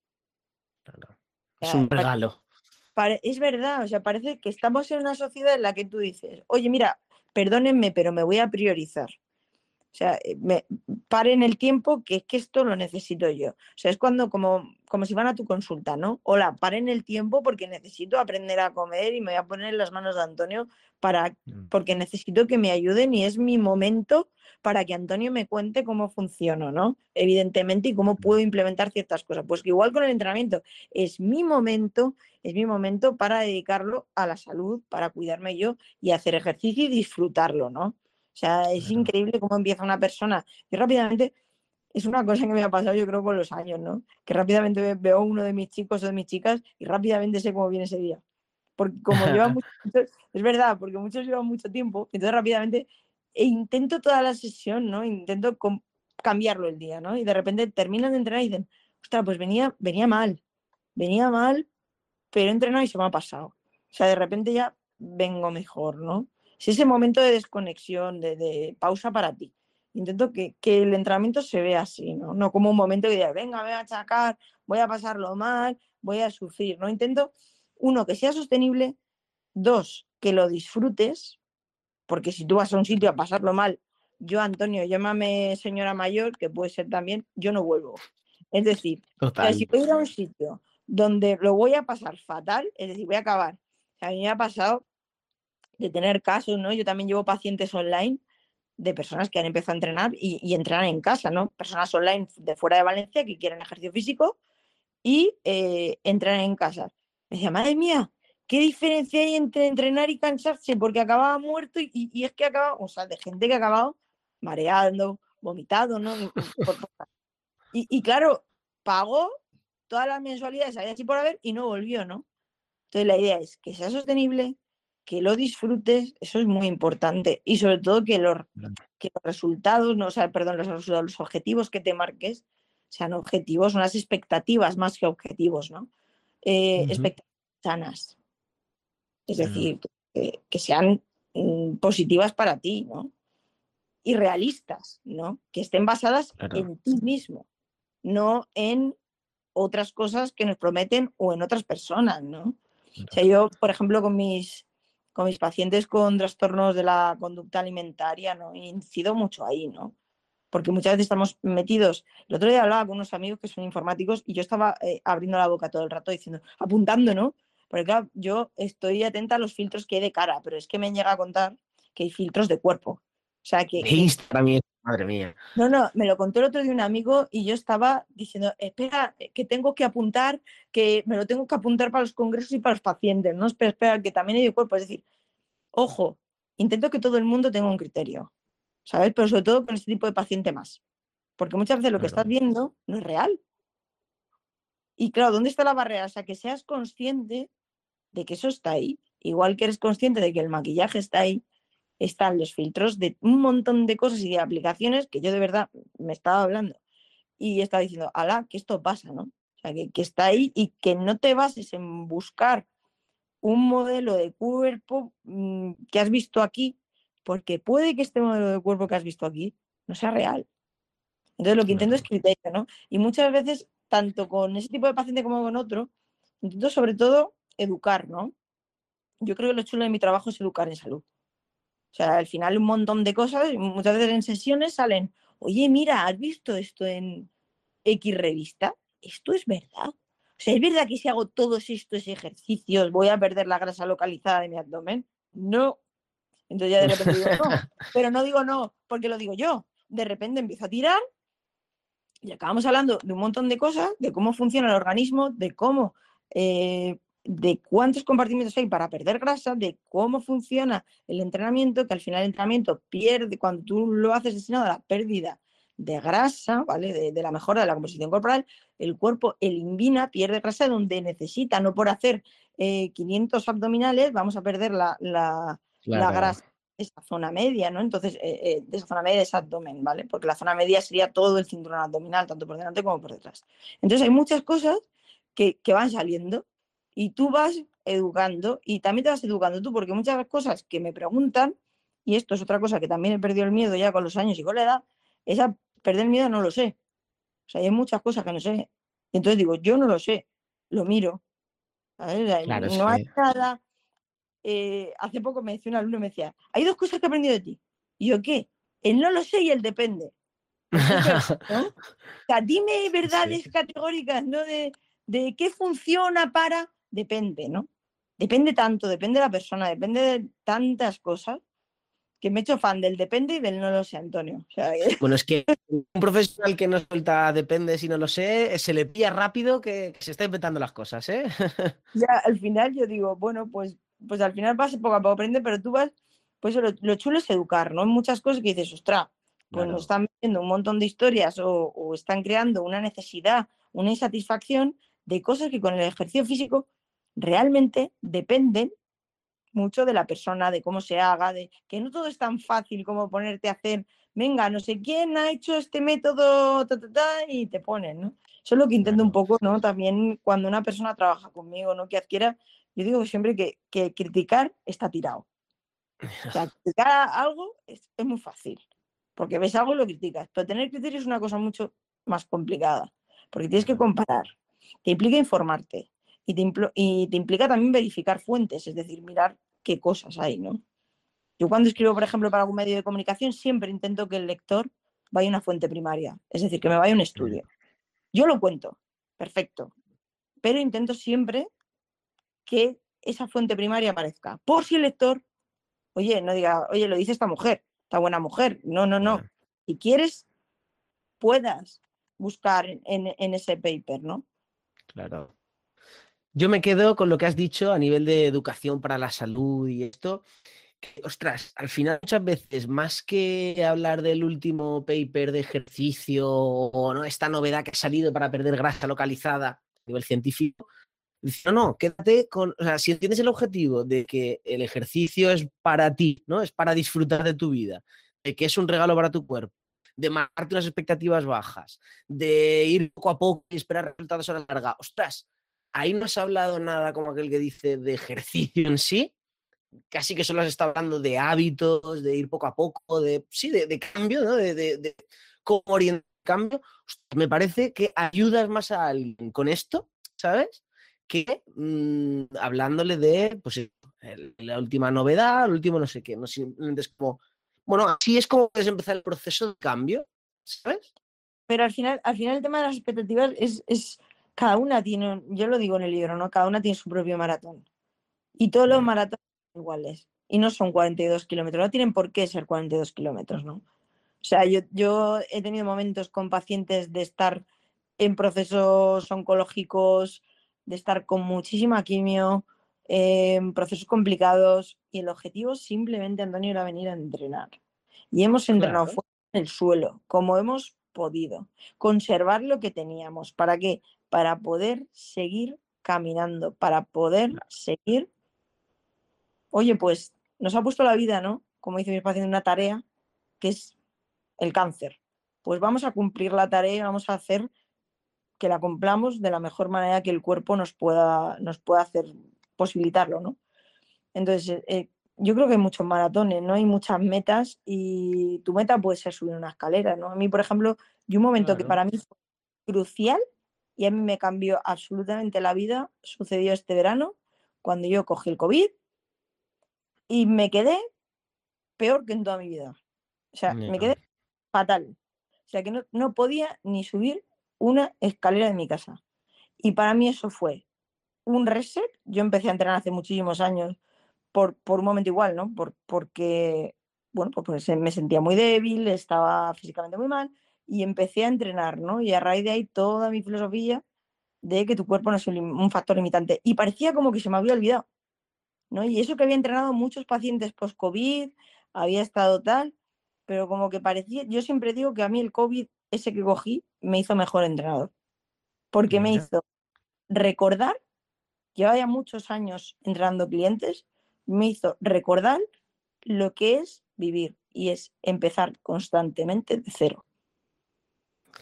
Es un regalo es verdad, o sea, parece que estamos en una sociedad en la que tú dices, oye, mira, perdónenme, pero me voy a priorizar. O sea, eh, me, paren el tiempo que es que esto lo necesito yo. O sea, es cuando como, como si van a tu consulta, ¿no? Hola, paren el tiempo porque necesito aprender a comer y me voy a poner en las manos de Antonio para, mm. porque necesito que me ayuden y es mi momento para que Antonio me cuente cómo funciono, ¿no? Evidentemente, y cómo puedo implementar ciertas cosas. Pues que igual con el entrenamiento, es mi momento, es mi momento para dedicarlo a la salud, para cuidarme yo y hacer ejercicio y disfrutarlo, ¿no? O sea, es increíble cómo empieza una persona y rápidamente es una cosa que me ha pasado yo creo con los años, ¿no? Que rápidamente veo uno de mis chicos o de mis chicas y rápidamente sé cómo viene ese día. Porque como lleva [LAUGHS] mucho, es verdad, porque muchos llevan mucho tiempo, entonces rápidamente e intento toda la sesión, ¿no? Intento cambiarlo el día, ¿no? Y de repente terminan de entrenar y dicen, ostras, pues venía, venía mal, venía mal, pero he entrenado y se me ha pasado. O sea, de repente ya vengo mejor, ¿no? Es ese momento de desconexión, de, pausa para ti. Intento que, el entrenamiento se vea así, ¿no? No como un momento que diga, venga, voy a achacar, voy a pasarlo mal, voy a sufrir, ¿no? Intento, uno, que sea sostenible, dos, que lo disfrutes, porque si tú vas a un sitio a pasarlo mal, yo, Antonio, llámame señora mayor, que puede ser también, yo no vuelvo. Es decir, si voy a ir a un sitio donde lo voy a pasar fatal, es decir, voy a acabar. a mí me ha pasado de tener casos, ¿no? Yo también llevo pacientes online de personas que han empezado a entrenar y, entrenan en casa, ¿no? Personas online de fuera de Valencia que quieren ejercicio físico y eh, entrenan en casa. Me decía, madre mía, ¿qué diferencia hay entre entrenar y cansarse? Porque acababa muerto y, es que acaba, o sea, de gente que ha acabado mareando, vomitado, ¿no? Y, y claro, pagó todas las mensualidades, había así por haber, y no volvió, ¿no? Entonces la idea es que sea sostenible, que lo disfrutes, eso es muy importante. Y sobre todo que los, que los resultados, no, o sea, perdón, los, los objetivos que te marques sean objetivos, unas expectativas más que objetivos, ¿no? Eh, expectativas sanas. Es decir, que sean mm, positivas para ti, ¿no? Y realistas, ¿no? Que estén basadas en ti mismo, no en otras cosas que nos prometen o en otras personas, ¿no? O sea, yo, por ejemplo, con mis, con mis pacientes con trastornos de la conducta alimentaria, ¿no? Incido mucho ahí, ¿no? Porque muchas veces estamos metidos. El otro día hablaba con unos amigos que son informáticos y yo estaba eh, abriendo la boca todo el rato diciendo, apuntando, ¿no? Porque claro, yo estoy atenta a los filtros que hay de cara, pero es que me llega a contar que hay filtros de cuerpo. O sea que. Instagram, madre mía. No, no, me lo contó el otro de un amigo y yo estaba diciendo, espera, eh, que tengo que apuntar, que me lo tengo que apuntar para los congresos y para los pacientes, ¿no? Espera, espera, que también hay de cuerpo. Es decir, ojo, intento que todo el mundo tenga un criterio, ¿sabes? Pero sobre todo con este tipo de paciente más. Porque muchas veces lo que estás viendo no es real. Y claro, ¿dónde está la barrera? O sea, que seas consciente de que eso está ahí. Igual que eres consciente de que el maquillaje está ahí, están los filtros de un montón de cosas y de aplicaciones que yo de verdad me estaba hablando y estaba diciendo, ala, que esto pasa, ¿no? O sea, que, está ahí y que no te bases en buscar un modelo de cuerpo mm, que has visto aquí, porque puede que este modelo de cuerpo que has visto aquí no sea real. Entonces lo que intento es criterio, ¿no? Y muchas veces, tanto con ese tipo de paciente como con otro, intento sobre todo educar, ¿no? Yo creo que lo chulo de mi trabajo es educar en salud. O sea, al final un montón de cosas, muchas veces en sesiones salen, oye, mira, ¿has visto esto en X revista? ¿Esto es verdad? O sea, ¿es verdad que si hago todos estos ejercicios voy a perder la grasa localizada de mi abdomen? No. Entonces ya de repente digo no. [LAUGHS] Pero no digo no porque lo digo yo. De repente empiezo a tirar y acabamos hablando de un montón de cosas, de cómo funciona el organismo, de cómo eh, de cuántos compartimentos hay para perder grasa, de cómo funciona el entrenamiento, que al final el entrenamiento pierde, cuando tú lo haces destinado a la pérdida de grasa, ¿vale? De, la mejora de la composición corporal, el cuerpo elimina, pierde grasa donde necesita, no por hacer 500 eh, abdominales, vamos a perder la, la, grasa esa zona media, ¿no? Entonces, eh, eh, de esa zona media es abdomen, ¿vale? Porque la zona media sería todo el cinturón abdominal, tanto por delante como por detrás. Entonces, hay muchas cosas que, que van saliendo y tú vas educando y también te vas educando tú, porque muchas cosas que me preguntan, y esto es otra cosa que también he perdido el miedo ya con los años y con la edad, es a perder el miedo no lo sé. O sea, hay muchas cosas que no sé. Entonces digo, yo no lo sé, lo miro. no hay nada. Eh, hace poco me decía un alumno, me decía, hay dos cosas que he aprendido de ti. Y yo, ¿qué? El no lo sé y el depende. [LAUGHS] O sea, dime verdades categóricas, ¿no? De, de qué funciona para depende, ¿no? Depende tanto, depende de la persona, depende de tantas cosas que me he hecho fan del depende y del no lo sé, Antonio. Bueno, es que un profesional que no suelta depende si no lo sé, se le pilla rápido que, se está inventando las cosas, ¿eh? [LAUGHS] Ya, al final yo digo, bueno, pues, pues al final vas poco a poco aprende, pero tú vas, pues lo, chulo es educar, ¿no? Hay muchas cosas que dices, ostras, pues nos están viendo un montón de historias o, o están creando una necesidad, una insatisfacción de cosas que con el ejercicio físico realmente dependen mucho de la persona, de cómo se haga, de que no todo es tan fácil como ponerte a hacer, venga, no sé quién ha hecho este método, y te ponen, ¿no? Eso es lo que intento un poco, ¿no? También cuando una persona trabaja conmigo, ¿no? Que adquiera, yo digo siempre que, criticar está tirado. O sea, [LAUGHS] criticar algo es, es, muy fácil, porque ves algo y lo criticas, pero tener criterio es una cosa mucho más complicada, porque tienes que comparar, te implica informarte y te, y te implica también verificar fuentes, es decir, mirar qué cosas hay, ¿no? Yo cuando escribo, por ejemplo, para algún medio de comunicación, siempre intento que el lector vaya a una fuente primaria, es decir, que me vaya a un estudio. Yo lo cuento, perfecto, pero intento siempre que esa fuente primaria aparezca, por si el lector oye, no diga, oye, lo dice esta mujer, esta buena mujer. No, no, no. Si quieres, puedas buscar en, ese paper, ¿no? Claro. Yo me quedo con lo que has dicho a nivel de educación para la salud y esto. ostras, al final muchas veces, más que hablar del último paper de ejercicio o ¿no? esta novedad que ha salido para perder grasa localizada a nivel científico, no, no, quédate con, o sea, si tienes el objetivo de que el ejercicio es para ti, ¿no? Es para disfrutar de tu vida, de que es un regalo para tu cuerpo, de marcarte unas expectativas bajas, de ir poco a poco y esperar resultados a la larga. Ostras, ahí no has hablado nada como aquel que dice de ejercicio en sí, casi que solo has estado hablando de hábitos, de ir poco a poco, de, sí, de, cambio, ¿no? De, de, cómo orientar el cambio. me parece que ayudas más a alguien con esto, ¿sabes? que mm, hablándole de pues, la última novedad, el último no sé qué, no es como, bueno, así es como puedes empezar el proceso de cambio, ¿sabes? Pero al final, al final el tema de las expectativas es cada una tiene, yo lo digo en el libro, ¿no? Cada una tiene su propio maratón. Y todos los maratones son iguales. Y no son 42 kilómetros, no tienen por qué ser 42 kilómetros, ¿no? O sea, yo, yo he tenido momentos con pacientes de estar en procesos oncológicos de estar con muchísima quimio, en procesos complicados y el objetivo simplemente, Antonio, era venir a entrenar. Y hemos entrenado fuera en el suelo, como hemos podido, conservar lo que teníamos. ¿Para qué? Para poder seguir caminando, para poder seguir. Oye, pues nos ha puesto la vida, ¿no? Como dice mi paciente, una tarea que es el cáncer. Pues vamos a cumplir la tarea, vamos a hacer que la cumplamos de la mejor manera que el cuerpo nos pueda, nos pueda hacer posibilitarlo, ¿no? Entonces, eh, eh, yo creo que hay muchos maratones, ¿no? Hay muchas metas y tu meta puede ser subir una escalera, ¿no? A mí, por ejemplo, y un momento que para mí fue crucial y a mí me cambió absolutamente la vida, sucedió este verano, cuando yo cogí el COVID y me quedé peor que en toda mi vida. O sea, me quedé fatal. O sea, que no, no podía ni subir una escalera de mi casa. Y para mí eso fue un reset. Yo empecé a entrenar hace muchísimos años por, por un momento igual, ¿no? Por, porque, bueno, pues, pues me sentía muy débil, estaba físicamente muy mal y empecé a entrenar, ¿no? Y a raíz de ahí toda mi filosofía de que tu cuerpo no es un factor limitante. Y parecía como que se me había olvidado, ¿no? Y eso que había entrenado muchos pacientes post-COVID, había estado tal, pero como que parecía, yo siempre digo que a mí el COVID ese que cogí me hizo mejor entrenador. Porque me hizo recordar, llevaba ya muchos años entrenando clientes, me hizo recordar lo que es vivir y es empezar constantemente de cero.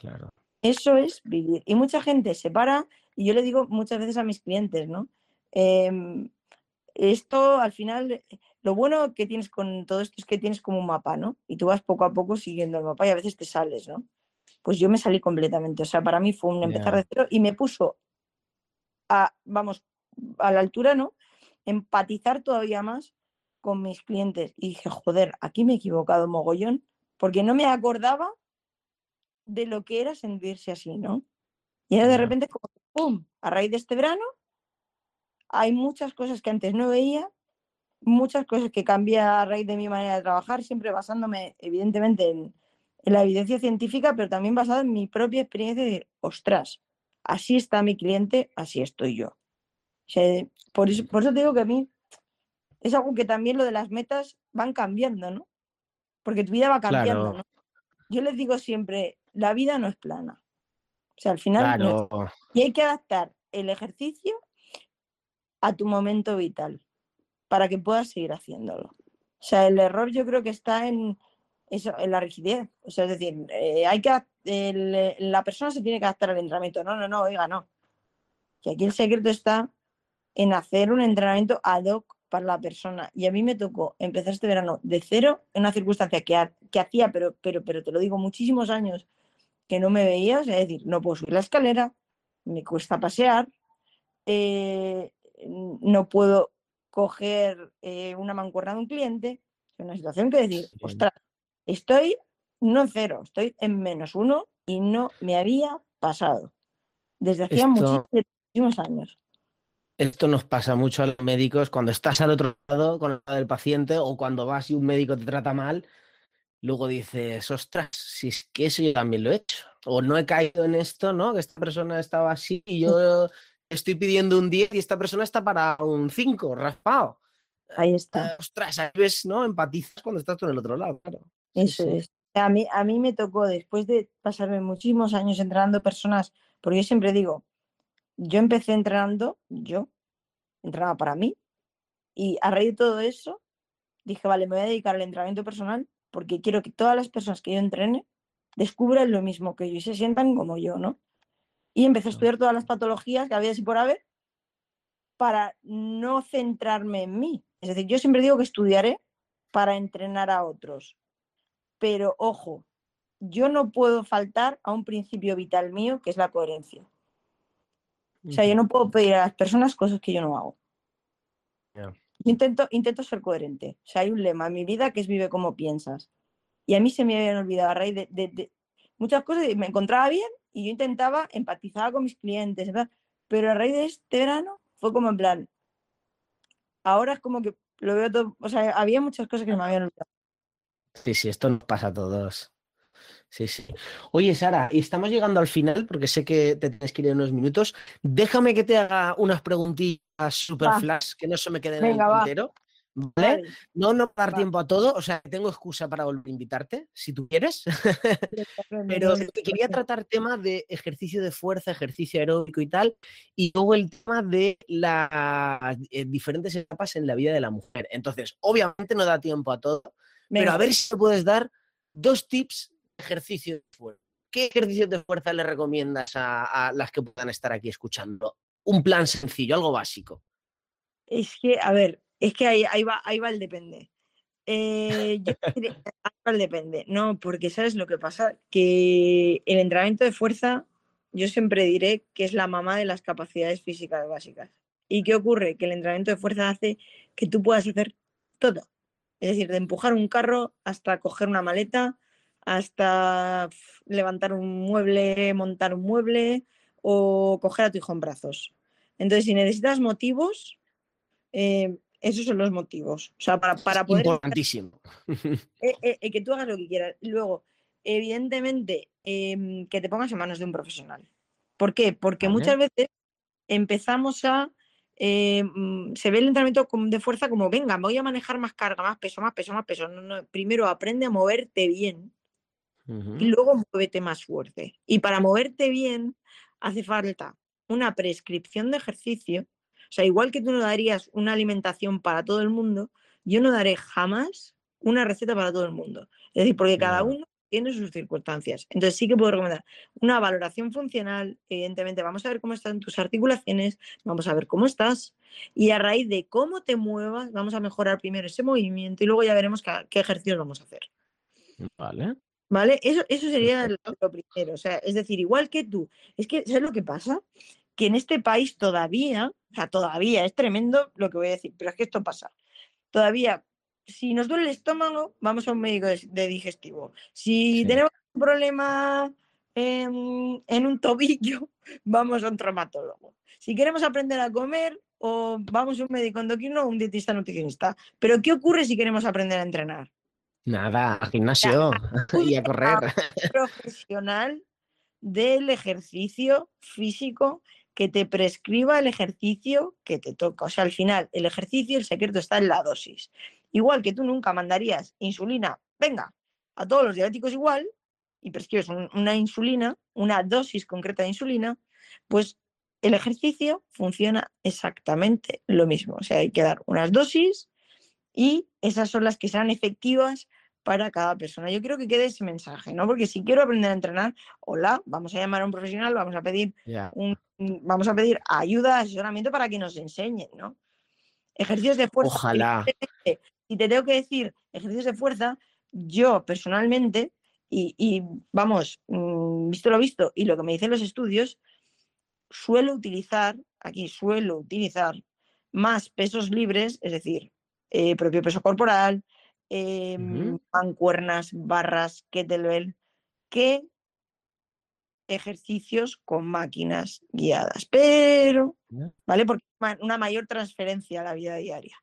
Claro. Eso es vivir. Y mucha gente se para, y yo le digo muchas veces a mis clientes, ¿no? Em, esto al final, lo bueno que tienes con todo esto es que tienes como un mapa, ¿no? Y tú vas poco a poco siguiendo el mapa y a veces te sales, ¿no? pues yo me salí completamente. O sea, para mí fue un empezar de cero y me puso a, vamos, a la altura, ¿no? Empatizar todavía más con mis clientes. Y dije, joder, aquí me he equivocado mogollón, porque no me acordaba de lo que era sentirse así, ¿no? Y de repente como, ¡pum! A raíz de este verano, hay muchas cosas que antes no veía, muchas cosas que cambié a raíz de mi manera de trabajar, siempre basándome, evidentemente, en, en la evidencia científica, pero también basada en mi propia experiencia de decir, ostras, así está mi cliente, así estoy yo. por, eso, por eso te digo que a mí es algo que también lo de las metas van cambiando, ¿no? Porque tu vida va cambiando, ¿no? Yo les digo siempre, la vida no es plana. O sea, al final... y hay que adaptar el ejercicio a tu momento vital para que puedas seguir haciéndolo. O sea, el error yo creo que está en, eso, en la rigidez. O sea, es decir, eh, hay que la persona se tiene que adaptar al entrenamiento. No, no, no, oiga, no. Que aquí el secreto está en hacer un entrenamiento ad hoc para la persona. Y a mí me tocó empezar este verano de cero en una circunstancia que, que hacía, pero, pero, pero te lo digo, muchísimos años que no me veía, es decir, no puedo subir la escalera, me cuesta pasear, eh, no puedo coger eh, una mancuerna de un cliente, es una situación que decir, ostras, Estoy no en cero, estoy en menos uno y no me había pasado desde hacía muchísimos años. Esto nos pasa mucho a los médicos cuando estás al otro lado con el paciente o cuando vas y un médico te trata mal, luego dices, ostras, si es que eso yo también lo he hecho. O no he caído en esto, ¿no? Que esta persona estaba así y yo [LAUGHS] estoy pidiendo un 10 y esta persona está para un 5, raspado. Ahí está. Ostras, ahí ves, ¿no? Empatizas cuando estás con el otro lado, claro. Eso es. A mí, a mí me tocó, después de pasarme muchísimos años entrenando personas, porque yo siempre digo, yo empecé entrenando, yo entrenaba para mí, y a raíz de todo eso, dije, vale, me voy a dedicar al entrenamiento personal porque quiero que todas las personas que yo entrene descubran lo mismo que yo y se sientan como yo, ¿no? Y empecé a estudiar todas las patologías que había así por haber para no centrarme en mí. Es decir, yo siempre digo que estudiaré para entrenar a otros. Pero ojo, yo no puedo faltar a un principio vital mío, que es la coherencia. O sea, yo no puedo pedir a las personas cosas que yo no hago. Intento, intento ser coherente. O sea, hay un lema en mi vida que es vive como piensas. Y a mí se me habían olvidado a raíz de, muchas cosas, me encontraba bien y yo intentaba empatizar con mis clientes, pero a raíz de este verano fue como en plan, ahora es como que lo veo todo, o sea, había muchas cosas que me habían olvidado. Sí, sí, esto nos pasa a todos. Sí, sí. Oye, Sara, y estamos llegando al final porque sé que te tienes que ir en unos minutos. Déjame que te haga unas preguntillas super flash que no se me queden en el tintero. ¿Vale? No, no dar tiempo a todo, o sea, tengo excusa para volver a invitarte, si tú quieres. [LAUGHS] Pero quería tratar tema de ejercicio de fuerza, ejercicio aeróbico y tal, y luego el tema de las eh, diferentes etapas en la vida de la mujer. Entonces, obviamente no da tiempo a todo, pero a ver si me puedes dar dos tips ejercicio de fuerza. ¿Qué ejercicio de fuerza le recomiendas a, las que puedan estar aquí escuchando? Un plan sencillo, algo básico. Es que, a ver, es que ahí, ahí, va, ahí va el depende. [LAUGHS] Eh, yo ahí va el depende. No, porque sabes lo que pasa, que el entrenamiento de fuerza, yo siempre diré que es la mamá de las capacidades físicas básicas. ¿Y qué ocurre? Que el entrenamiento de fuerza hace que tú puedas hacer todo. Es decir, de empujar un carro hasta coger una maleta, hasta levantar un mueble, montar un mueble o coger a tu hijo en brazos. Entonces, si necesitas motivos, eh, esos son los motivos. O sea, para, para poder... Importantísimo. Eh, [LAUGHS] eh, que tú hagas lo que quieras. Luego, evidentemente, em, que te pongas en manos de un profesional. ¿Por qué? Porque muchas veces empezamos a... Mm, se ve el entrenamiento de fuerza como, venga, voy a manejar más carga, más peso, más peso, más peso. primero aprende a moverte bien y luego muévete más fuerte. Y para moverte bien hace falta una prescripción de ejercicio. O sea, igual que tú no darías una alimentación para todo el mundo, yo no daré jamás una receta para todo el mundo. Es decir, porque cada uno tiene sus circunstancias. Entonces sí que puedo recomendar una valoración funcional. Evidentemente, vamos a ver cómo están tus articulaciones, vamos a ver cómo estás. Y a raíz de cómo te muevas, vamos a mejorar primero ese movimiento y luego ya veremos qué, qué ejercicios vamos a hacer. Vale. ¿Vale? Eso, eso sería lo, primero. O sea, es decir, igual que tú. Es que, ¿sabes lo que pasa? Que en este país todavía, o sea, todavía es tremendo lo que voy a decir, pero es que esto pasa. Todavía, si nos duele el estómago, vamos a un médico de, digestivo. Si tenemos un problema en, en, un tobillo, [LAUGHS] vamos a un traumatólogo. Si queremos aprender a comer, o vamos a un médico endocrino o un dietista nutricionista. Pero ¿qué ocurre si queremos aprender a entrenar? Nada, al gimnasio [LAUGHS] y a correr. [LAUGHS] Profesional del ejercicio físico que te prescriba el ejercicio que te toca. O sea, al final, el ejercicio, el secreto está en la dosis. Igual que tú nunca mandarías insulina, venga, a todos los diabéticos igual, y prescribes una insulina, una dosis concreta de insulina, pues el ejercicio funciona exactamente lo mismo. O sea, hay que dar unas dosis y esas son las que serán efectivas para cada persona. Yo creo que quede ese mensaje, ¿no? Porque si quiero aprender a entrenar, hola, vamos a llamar a un profesional, vamos a pedir un, vamos a pedir ayuda, asesoramiento para que nos enseñen, ¿no? Ejercicios de fuerza. Ojalá. Si te tengo que decir ejercicios de fuerza, yo personalmente, y, vamos, mm, visto lo visto y lo que me dicen los estudios, suelo utilizar, aquí suelo utilizar más pesos libres, es decir, eh, propio peso corporal, eh, mancuernas, barras, kettlebell, que ejercicios con máquinas guiadas, pero, ¿vale? Porque una mayor transferencia a la vida diaria,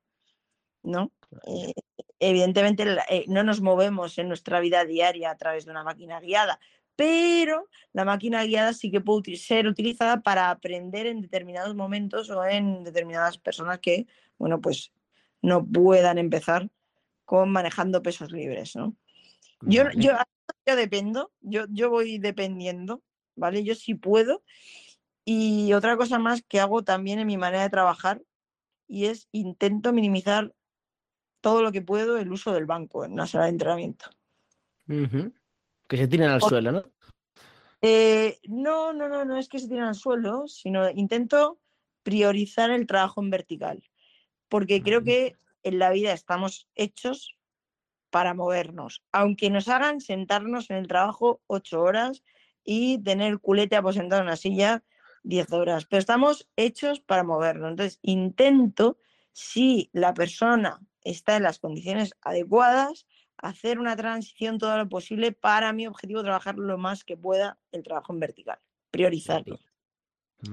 ¿no? Eh, evidentemente eh, no nos movemos en nuestra vida diaria a través de una máquina guiada, pero la máquina guiada sí que puede ser utilizada para aprender en determinados momentos o en determinadas personas que, bueno, pues no puedan empezar con manejando pesos libres, ¿no? Yo, yo, yo dependo, yo, yo voy dependiendo, ¿vale? Yo sí puedo. Y otra cosa más que hago también en mi manera de trabajar y es intento minimizar todo lo que puedo el uso del banco en una sala de entrenamiento. Que se tiren al suelo, ¿no? Eh, no, no, no, no es que se tiren al suelo, sino intento priorizar el trabajo en vertical, porque creo que en la vida estamos hechos para movernos, aunque nos hagan sentarnos en el trabajo ocho horas y tener el culete aposentado en una silla diez horas, pero estamos hechos para movernos. Entonces, intento, si la persona está en las condiciones adecuadas, hacer una transición todo lo posible para mi objetivo, trabajar lo más que pueda el trabajo en vertical, priorizarlo.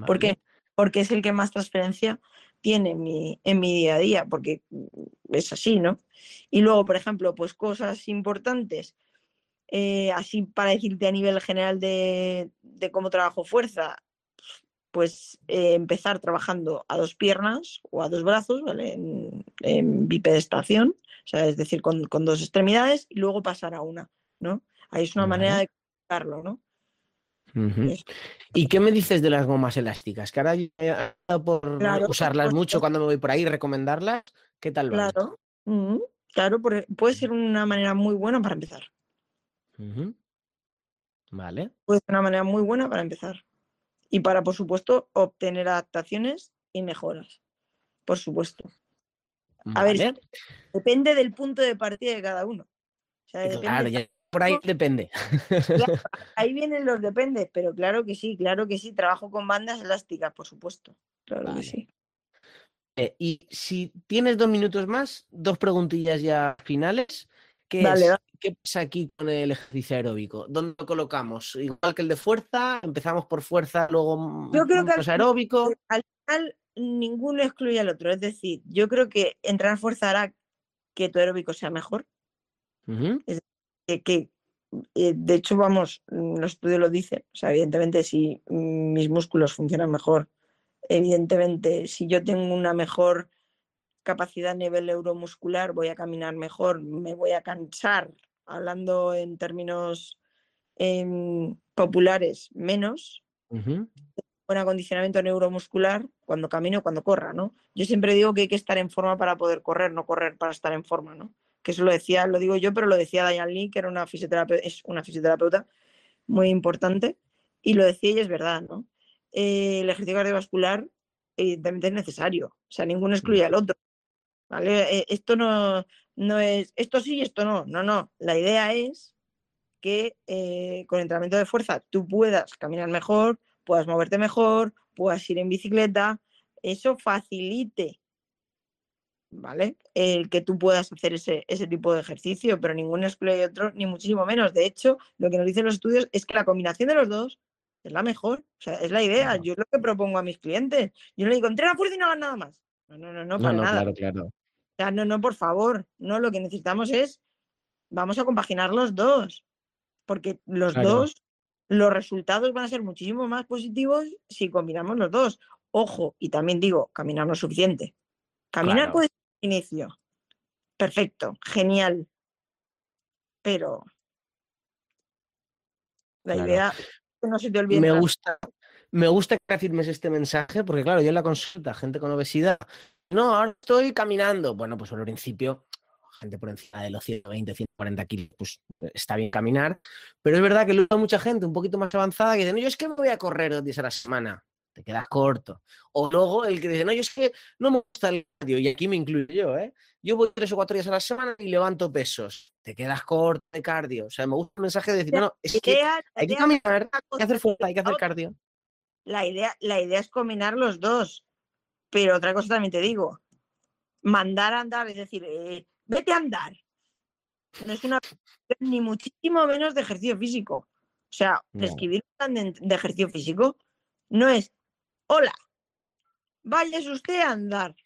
¿Por qué? Porque es el que más transferencia tiene en mi, en mi día a día, porque es así, ¿no? Y luego, por ejemplo, pues cosas importantes, eh, así para decirte a nivel general de, de cómo trabajo fuerza, pues eh, empezar trabajando a dos piernas o a dos brazos, ¿vale? En, en bipedestación, o sea, es decir, con, con, dos extremidades y luego pasar a una, ¿no? Ahí es una manera de explicarlo, ¿no? ¿Y qué me dices de las gomas elásticas? Que ahora yo he por usarlas mucho cuando me voy por ahí, recomendarlas. ¿Qué tal? Claro, claro, puede ser una manera muy buena para empezar. Vale. Puede ser una manera muy buena para empezar. Y para, por supuesto, obtener adaptaciones y mejoras. Por supuesto. A ver, depende del punto de partida de cada uno. claro, ya por ahí depende. [LAUGHS] ahí vienen los depende, pero claro que sí, claro que sí. Trabajo con bandas elásticas, por supuesto. Claro que sí. Eh, y si tienes dos minutos más, dos preguntillas ya finales. ¿Qué, pasa aquí con el ejercicio aeróbico? ¿Dónde lo colocamos? Igual que el de fuerza, empezamos por fuerza, luego yo creo que aeróbico. Al final ninguno excluye al otro. Es decir, yo creo que entrar fuerza hará que tu aeróbico sea mejor. Es que, eh, de hecho, vamos, los estudios lo dicen. O sea, evidentemente, si mis músculos funcionan mejor, evidentemente, si yo tengo una mejor capacidad a nivel neuromuscular, voy a caminar mejor, me voy a cansar, hablando en términos em, populares, menos. Buen acondicionamiento neuromuscular cuando camino, cuando corra, ¿no? Yo siempre digo que hay que estar en forma para poder correr, no correr para estar en forma, ¿no? Que eso lo decía, lo digo yo, pero lo decía Diane Lee, que era una fisioterapeuta, es una fisioterapeuta muy importante, y lo decía y es verdad, ¿no? Eh, el ejercicio cardiovascular evidentemente es necesario, o sea, ninguno excluye al otro, ¿vale? Eh, esto no, no es, esto sí y esto no, no, no, la idea es que eh, con entrenamiento de fuerza tú puedas caminar mejor, puedas moverte mejor, puedas ir en bicicleta, eso facilite ¿vale? El que tú puedas hacer ese, ese tipo de ejercicio, pero ningún excluye otro, ni muchísimo menos. De hecho, lo que nos dicen los estudios es que la combinación de los dos es la mejor. O sea, es la idea. Yo es lo que propongo a mis clientes. Yo no le digo, entrena fuerza y no hagas nada más. No, no, no, no, para nada. Claro, claro. O sea, no, no, por favor. No, lo que necesitamos es, vamos a compaginar los dos. Porque los dos, los resultados van a ser muchísimo más positivos si combinamos los dos. Ojo, y también digo, caminar no es suficiente. Caminar puede inicio. Perfecto, genial. Pero la idea que no se te olvide. Me gusta, me gusta que afirmes este mensaje, porque claro, yo en la consulta, gente con obesidad, no, ahora estoy caminando. Bueno, pues al principio, gente por encima de los 120, 140 kilos, pues está bien caminar, pero es verdad que luego hay mucha gente un poquito más avanzada que dice, no, yo es que me voy a correr dos días a la semana te quedas corto. O luego el que dice, no, yo es que no me gusta el cardio, y aquí me incluyo yo, ¿eh? Yo voy tres o cuatro días a la semana y levanto pesos. Te quedas corto de cardio. O sea, me gusta el mensaje de decir, no, no, es que hay que caminar, hay que hacer fuerza, hay que hacer cardio. La idea, la idea es combinar los dos. Pero otra cosa también te digo, mandar a andar, es decir, eh, vete a andar. No es una [LAUGHS] ni muchísimo menos de ejercicio físico. O sea, prescribir un plan de, ejercicio físico no es, hola, váyase usted a andar,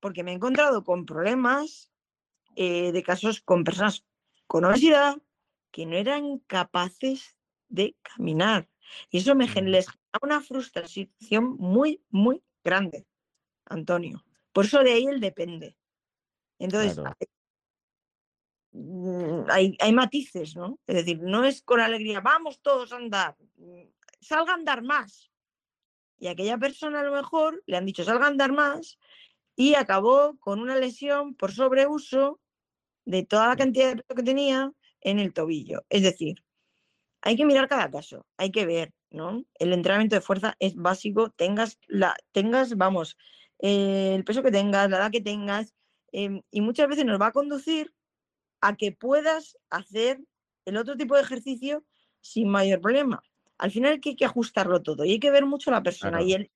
porque me he encontrado con problemas eh, de casos con personas con obesidad que no eran capaces de caminar. Y eso me les genera una frustración muy, muy grande, Antonio. Por eso de ahí el depende. Entonces, mm, hay, hay, matices, ¿no? Es decir, no es con alegría, vamos todos a andar, mm, salga a andar más. Y aquella persona a lo mejor le han dicho, salga a andar más, y acabó con una lesión por sobreuso de toda la cantidad de peso que tenía en el tobillo. Es decir, hay que mirar cada caso, hay que ver, ¿no? El entrenamiento de fuerza es básico, tengas, la, tengas vamos, eh, el peso que tengas, la edad que tengas, em, y muchas veces nos va a conducir a que puedas hacer el otro tipo de ejercicio sin mayor problema. Al final que hay que ajustarlo todo y hay que ver mucho a la persona y el,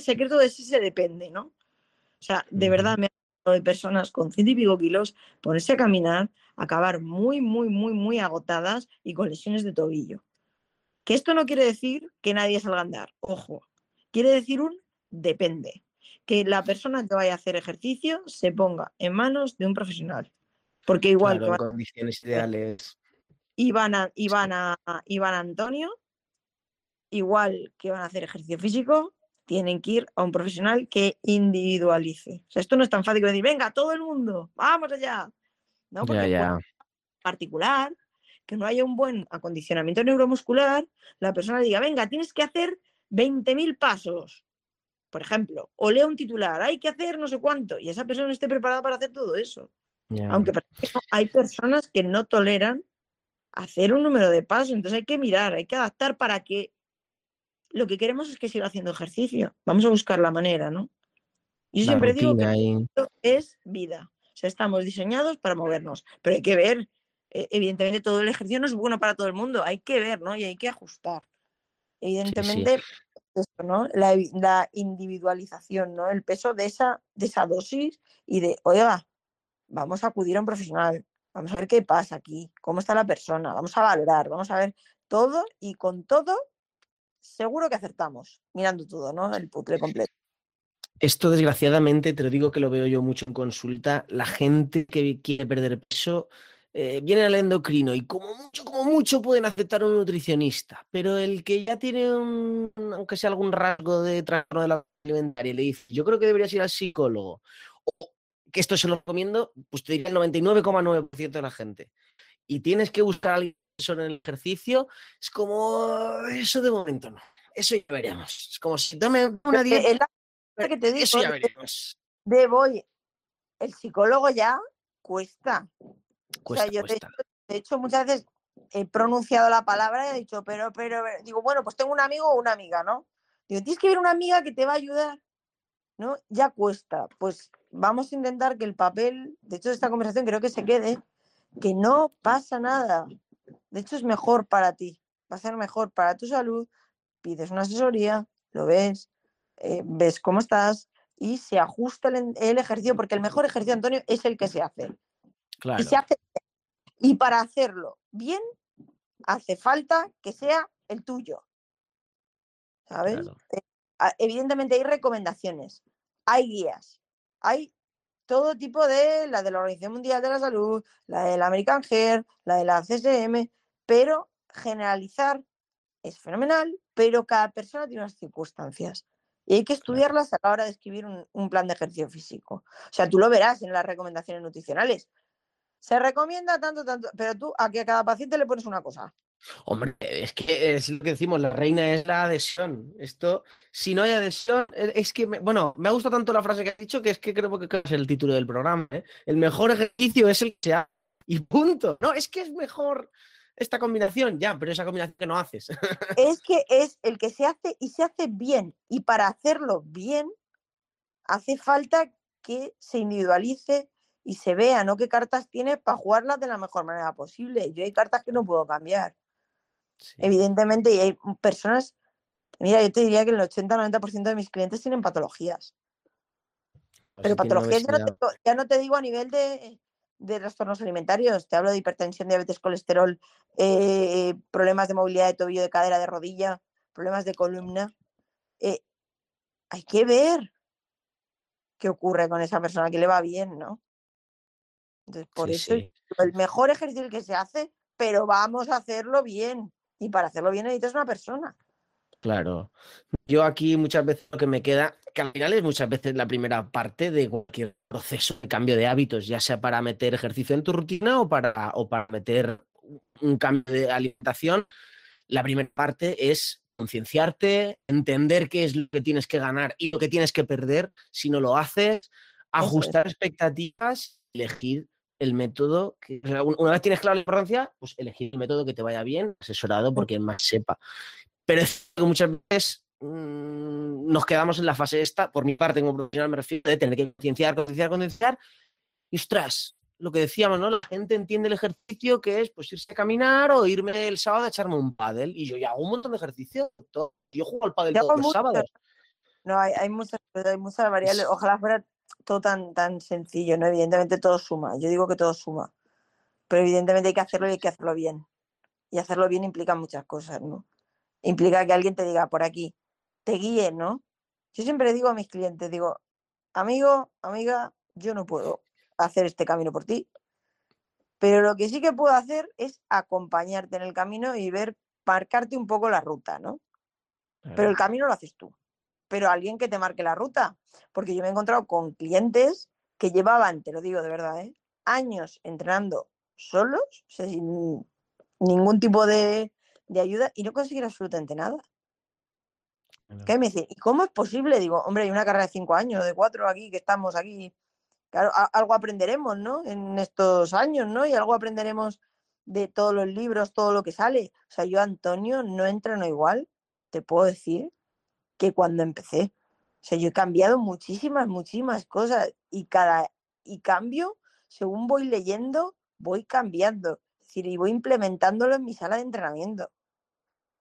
secreto de ese se depende, ¿no? O sea, de verdad me de personas con ciento y pico kilos ponerse a caminar, acabar muy, muy, muy, muy agotadas y con lesiones de tobillo. Que esto no quiere decir que nadie salga a andar, ojo, quiere decir un depende. Que la persona que vaya a hacer ejercicio se ponga en manos de un profesional. Porque igual que en condiciones ideales. Iván, Iván, a, Iván Antonio, igual que van a hacer ejercicio físico, tienen que ir a un profesional que individualice. O sea, esto no es tan fácil como decir, venga, todo el mundo, vamos allá. No, porque ya, particular, que no haya un buen acondicionamiento neuromuscular, la persona diga, venga, tienes que hacer 20.000 pasos, por ejemplo, o lea un titular, hay que hacer no sé cuánto, y esa persona no esté preparada para hacer todo eso. Aunque hay personas que no toleran hacer un número de pasos, entonces hay que mirar, hay que adaptar para que lo que queremos es que siga haciendo ejercicio. Vamos a buscar la manera, ¿no? Yo siempre digo que esto es vida. O sea, estamos diseñados para movernos, pero hay que ver, e, evidentemente todo el ejercicio no es bueno para todo el mundo, hay que ver, ¿no? Y hay que ajustar. Evidentemente, ¿no? La, individualización, ¿no? El peso de esa, de esa dosis y de, oiga, vamos a acudir a un profesional, vamos a ver qué pasa aquí, cómo está la persona, vamos a valorar, vamos a ver todo y con todo seguro que acertamos, mirando todo, ¿no? El puzzle completo. Esto, desgraciadamente, te lo digo que lo veo yo mucho en consulta, la gente que quiere perder peso eh, viene al endocrino y como mucho, como mucho pueden aceptar un nutricionista, pero el que ya tiene un, aunque sea algún rasgo de trastorno de la alimentaria, le dice, yo creo que deberías ir al psicólogo, o que esto se lo recomiendo, pues te diría el 99,9% de la gente. Y tienes que buscar a alguien en el ejercicio, es como eso de momento no. Eso ya veremos. Es como si tome una dieta. que te digo, eso ya veremos. De voy, el psicólogo ya cuesta. Cuesta, yo De, hecho, muchas veces he pronunciado la palabra y he dicho, pero, pero, digo, bueno, pues tengo un amigo o una amiga, ¿no? Digo, tienes que ver una amiga que te va a ayudar, ¿no? Ya cuesta. Pues vamos a intentar que el papel, de hecho, esta conversación creo que se quede, que no pasa nada. De hecho, es mejor para ti, va a ser mejor para tu salud. Pides una asesoría, lo ves, eh, ves cómo estás y se ajusta el, ejercicio, porque el mejor ejercicio, Antonio, es el que se hace. Claro. Y, se hace y para hacerlo bien, hace falta que sea el tuyo. ¿Sabes? Eh, evidentemente hay recomendaciones, hay guías, hay todo tipo de, la de la Organización Mundial de la Salud, la de la American Heart, la de la CSM, pero generalizar es fenomenal, pero cada persona tiene unas circunstancias. Y hay que estudiarlas a la hora de escribir un, plan de ejercicio físico. O sea, tú lo verás en las recomendaciones nutricionales. Se recomienda tanto, tanto, pero tú a que a cada paciente le pones una cosa. Hombre, es que es lo que decimos, la reina es la adhesión. Esto, si no hay adhesión, e, es que, bueno, me ha gustado tanto la frase que has dicho que es que creo que es el título del programa. ¿eh? El mejor ejercicio es el que se hace. Y punto. No, es que es mejor esta combinación, ya, pero esa combinación que no haces. [LAUGHS] Es que es el que se hace y se hace bien. Y para hacerlo bien, hace falta que se individualice y se vea, ¿no? ¿Qué cartas tienes para jugarlas de la mejor manera posible? Yo hay cartas que no puedo cambiar. Evidentemente, y hay personas, mira, yo te diría que el 80-90% de mis clientes tienen patologías. Pero patologías ya no, te, digo a nivel de, de trastornos alimentarios, te hablo de hipertensión, diabetes, colesterol, eh, problemas de movilidad de tobillo, de cadera, de rodilla, problemas de columna. Eh, hay que ver qué ocurre con esa persona, que le va bien, ¿no? Entonces, por eso el mejor ejercicio que se hace, pero vamos a hacerlo bien. Y para hacerlo bien necesitas una persona. Claro. Yo aquí muchas veces lo que me queda, que al final es muchas veces la primera parte de cualquier proceso de cambio de hábitos, ya sea para meter ejercicio en tu rutina o para, o para meter un cambio de alimentación. La primera parte es concienciarte, entender qué es lo que tienes que ganar y lo que tienes que perder si no lo haces, ajustar expectativas, elegir el método que, una vez tienes clara la importancia, pues elegir el método que te vaya bien, asesorado porque más sepa. Pero es que muchas veces mmm, nos quedamos en la fase esta, por mi parte como profesional me refiero de tener que concienciar, concienciar, concienciar, y ostras, lo que decíamos, ¿no? La gente entiende el ejercicio que es pues irse a caminar o irme el sábado a echarme un pádel. Y yo ya hago un montón de ejercicio. Yo juego al pádel todos los sábados. No, hay, hay, muchas, hay muchas variables. Ojalá fuera todo tan, tan sencillo, ¿no? Evidentemente todo suma. Yo digo que todo suma. Pero evidentemente hay que hacerlo y hay que hacerlo bien. Y hacerlo bien implica muchas cosas, ¿no? Implica que alguien te diga por aquí, te guíe, ¿no? Yo siempre digo a mis clientes, digo, amigo, amiga, yo no puedo hacer este camino por ti. Pero lo que sí que puedo hacer es acompañarte en el camino y ver, marcarte un poco la ruta, ¿no? Pero el camino lo haces tú. Pero alguien que te marque la ruta. Porque yo me he encontrado con clientes que llevaban, te lo digo de verdad, ¿eh? años entrenando solos, sin ningún tipo de, de ayuda y no conseguir absolutamente nada. ¿Qué me dice? ¿Y cómo es posible? Digo, hombre, hay una carrera de cinco años, de cuatro aquí, que estamos aquí claro, algo aprenderemos, ¿no? En estos años, ¿no? Y algo aprenderemos de todos los libros, todo lo que sale. O sea, yo, Antonio, no entreno igual, te puedo decir, que cuando empecé. O sea, yo he cambiado muchísimas, muchísimas cosas y cada y cambio, según voy leyendo, voy cambiando. Es decir, y voy implementándolo en mi sala de entrenamiento.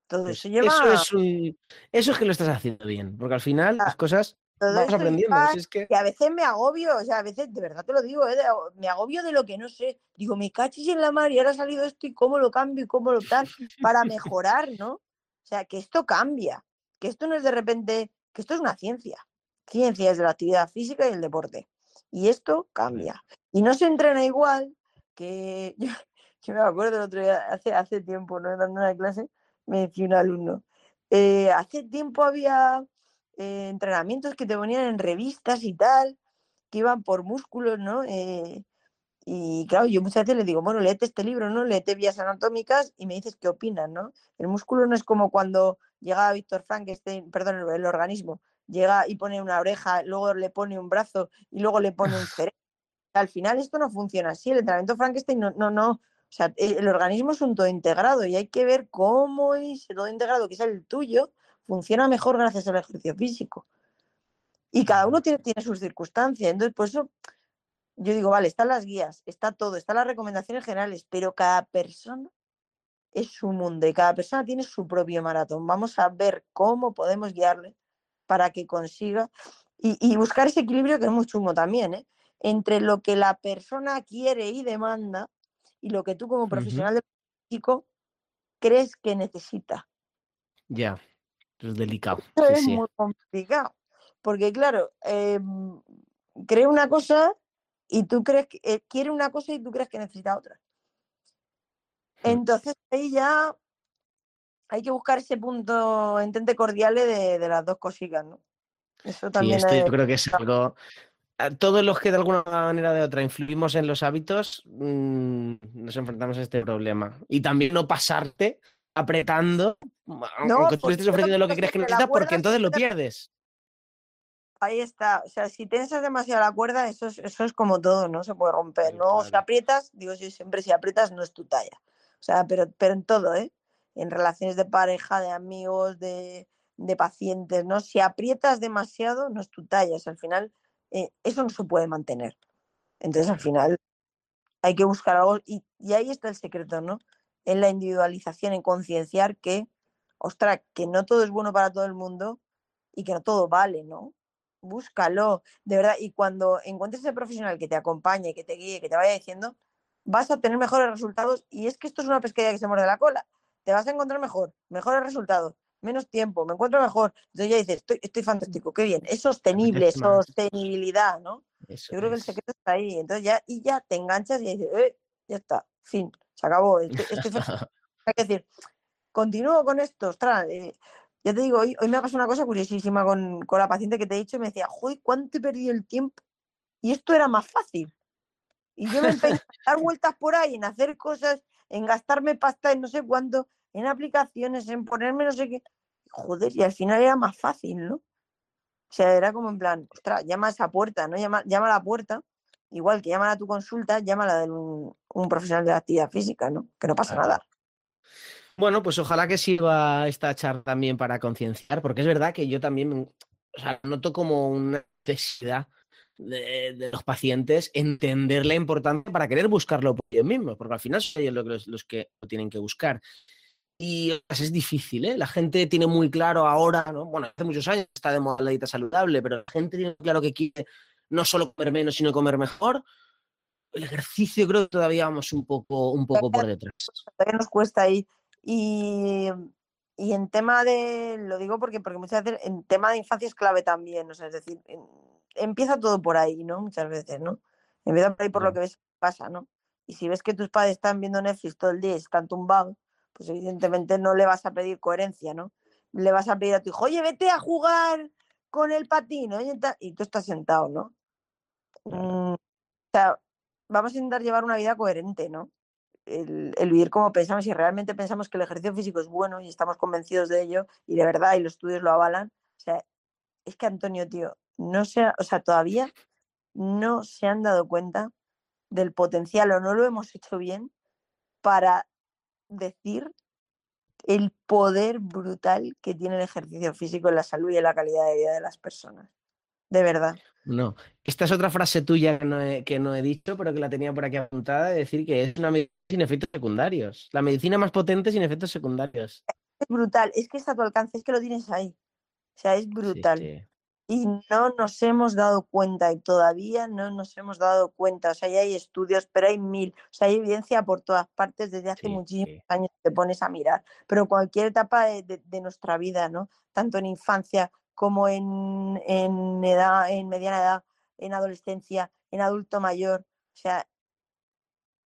Todo pues eso lleva... Eso es, un... eso es que lo estás haciendo bien, porque al final las cosas Vas aprendiendo. es que... a veces me agobio, o sea, a veces, de verdad te lo digo, ¿eh? me agobio de lo que no sé. Digo, me cachis en la mar y ahora ha salido esto y cómo lo cambio y cómo lo tal, [LAUGHS] para mejorar, ¿no? O sea, que esto cambia, que esto no es de repente, que esto es una ciencia. Ciencia es de la actividad física y el deporte. Y esto cambia. Y no se entrena igual que [LAUGHS] yo, me acuerdo el otro día, hace, hace tiempo, ¿no? Dando una clase, me decía un alumno, eh, hace tiempo había eh, entrenamientos que te ponían en revistas y tal, que iban por músculos, ¿no? Eh, y claro, yo muchas veces le digo, bueno, léete este libro, ¿no? Léete vías anatómicas y me dices qué opinas, ¿no? El músculo no es como cuando llega Víctor Frankenstein, perdón, el, organismo, llega y pone una oreja, luego le pone un brazo y luego le pone un [LAUGHS] cerebro. Al final esto no funciona así, el entrenamiento Frankenstein no, no, no, o sea, el organismo es un todo integrado y hay que ver cómo es todo integrado, que es el tuyo, funciona mejor gracias al ejercicio físico. Y cada uno tiene, tiene sus circunstancias. Entonces, por eso yo digo, vale, están las guías, está todo, están las recomendaciones generales, pero cada persona es su mundo y cada persona tiene su propio maratón. Vamos a ver cómo podemos guiarle para que consiga y, buscar ese equilibrio que es muy chungo también, ¿eh? entre lo que la persona quiere y demanda y lo que tú como profesional de físico crees que necesita. Ya. Es delicado. es muy complicado. Porque, claro, eh, cree una cosa y tú crees que eh, quiere una cosa y tú crees que necesita otra. Hmm. Entonces ahí ya hay que buscar ese punto entente cordial de, las dos cositas, ¿no? Eso también sí, esto yo creo que es algo. Todos los que de alguna manera o de otra influimos en los hábitos, mm, nos enfrentamos a este problema. Y también no pasarte apretando, aunque tú estés ofreciendo lo que crees que necesitas, porque entonces lo pierdes. Ahí está, o sea, si tensas demasiado la cuerda, eso es, eso es como todo, ¿no? Se puede romper, ¿no? Si aprietas, digo yo siempre, si aprietas no es tu talla. O sea, pero, pero en todo, ¿eh? En relaciones de pareja, de amigos, de, de pacientes, ¿no? Si aprietas demasiado, no es tu talla. O sea, al final, eh, eso no se puede mantener. Entonces, al final, hay que buscar algo. Y, y ahí está el secreto, ¿no? en la individualización, en concienciar que, ostras, que no todo es bueno para todo el mundo y que no todo vale, ¿no? Búscalo, de verdad. Y cuando encuentres ese profesional que te acompañe, que te guíe, que te vaya diciendo, vas a tener mejores resultados. Y es que esto es una pesquería que se muerde la cola. Te vas a encontrar mejor, mejores resultados, menos tiempo, me encuentro mejor. Entonces ya dices, estoy, estoy fantástico, qué bien. Es sostenible, sostenibilidad, ¿no? Yo creo que el secreto está ahí. Entonces ya, y ya te enganchas y dices, eh, ya está, fin, se acabó. Estoy, [LAUGHS] Hay que decir, continúo con esto, ostras, eh, ya te digo, hoy, hoy me ha pasado una cosa curiosísima con, con, la paciente que te he dicho y me decía, joder, ¿cuánto he perdido el tiempo? Y esto era más fácil. Y yo me empecé [LAUGHS] a dar vueltas por ahí, en hacer cosas, en gastarme pasta en no sé cuánto, en aplicaciones, en ponerme no sé qué. Joder, y al final era más fácil, ¿no? O sea, era como en plan, ostras, llama a esa puerta, ¿no? Llama, llama a la puerta, igual que llama a tu consulta, llama a la de un, un, profesional de la actividad física, ¿no? Que no pasa nada. Bueno, pues ojalá que sirva esta charla también para concienciar, porque es verdad que yo también o sea, noto como una necesidad de, los pacientes entender la importancia para querer buscarlo por ellos mismos, porque al final son ellos los, los que lo tienen que buscar. Y es difícil, ¿eh? La gente tiene muy claro ahora, ¿no? Bueno, hace muchos años está de moda la dieta saludable, pero la gente tiene claro que quiere no solo comer menos, sino comer mejor. El ejercicio creo que todavía vamos un poco, un poco por detrás. Todavía nos cuesta ahí. Y, y, en tema de, lo digo porque, porque muchas veces en tema de infancia es clave también, o sea, es decir, empieza todo por ahí, ¿no? Muchas veces, ¿no? Empieza por ahí por lo que ves pasa, ¿no? Y si ves que tus padres están viendo Netflix todo el día y están tumbados, pues evidentemente no le vas a pedir coherencia, ¿no? Le vas a pedir a tu hijo, oye, vete a jugar con el patín, y tú estás sentado, ¿no? Mm, o sea, vamos a intentar llevar una vida coherente, ¿no? El, vivir como pensamos, y realmente pensamos que el ejercicio físico es bueno y estamos convencidos de ello, y de verdad, y los estudios lo avalan, o sea, es que Antonio, tío, no se, o sea, todavía no se han dado cuenta del potencial o no lo hemos hecho bien para decir el poder brutal que tiene el ejercicio físico en la salud y en la calidad de vida de las personas. De verdad. No, esta es otra frase tuya que no, he, que no he dicho, pero que la tenía por aquí apuntada, de decir que es una medicina sin efectos secundarios. La medicina más potente sin efectos secundarios. Es brutal, es que está a tu alcance, es que lo tienes ahí. O sea, es brutal. Sí, sí y no nos hemos dado cuenta y todavía no nos hemos dado cuenta. O sea, ya hay estudios, pero hay mil. O sea, hay evidencia por todas partes desde hace muchísimos años te pones a mirar. Pero cualquier etapa de, de, nuestra vida, ¿no? Tanto en infancia como en, en, edad, en mediana edad, en adolescencia, en adulto mayor. O sea,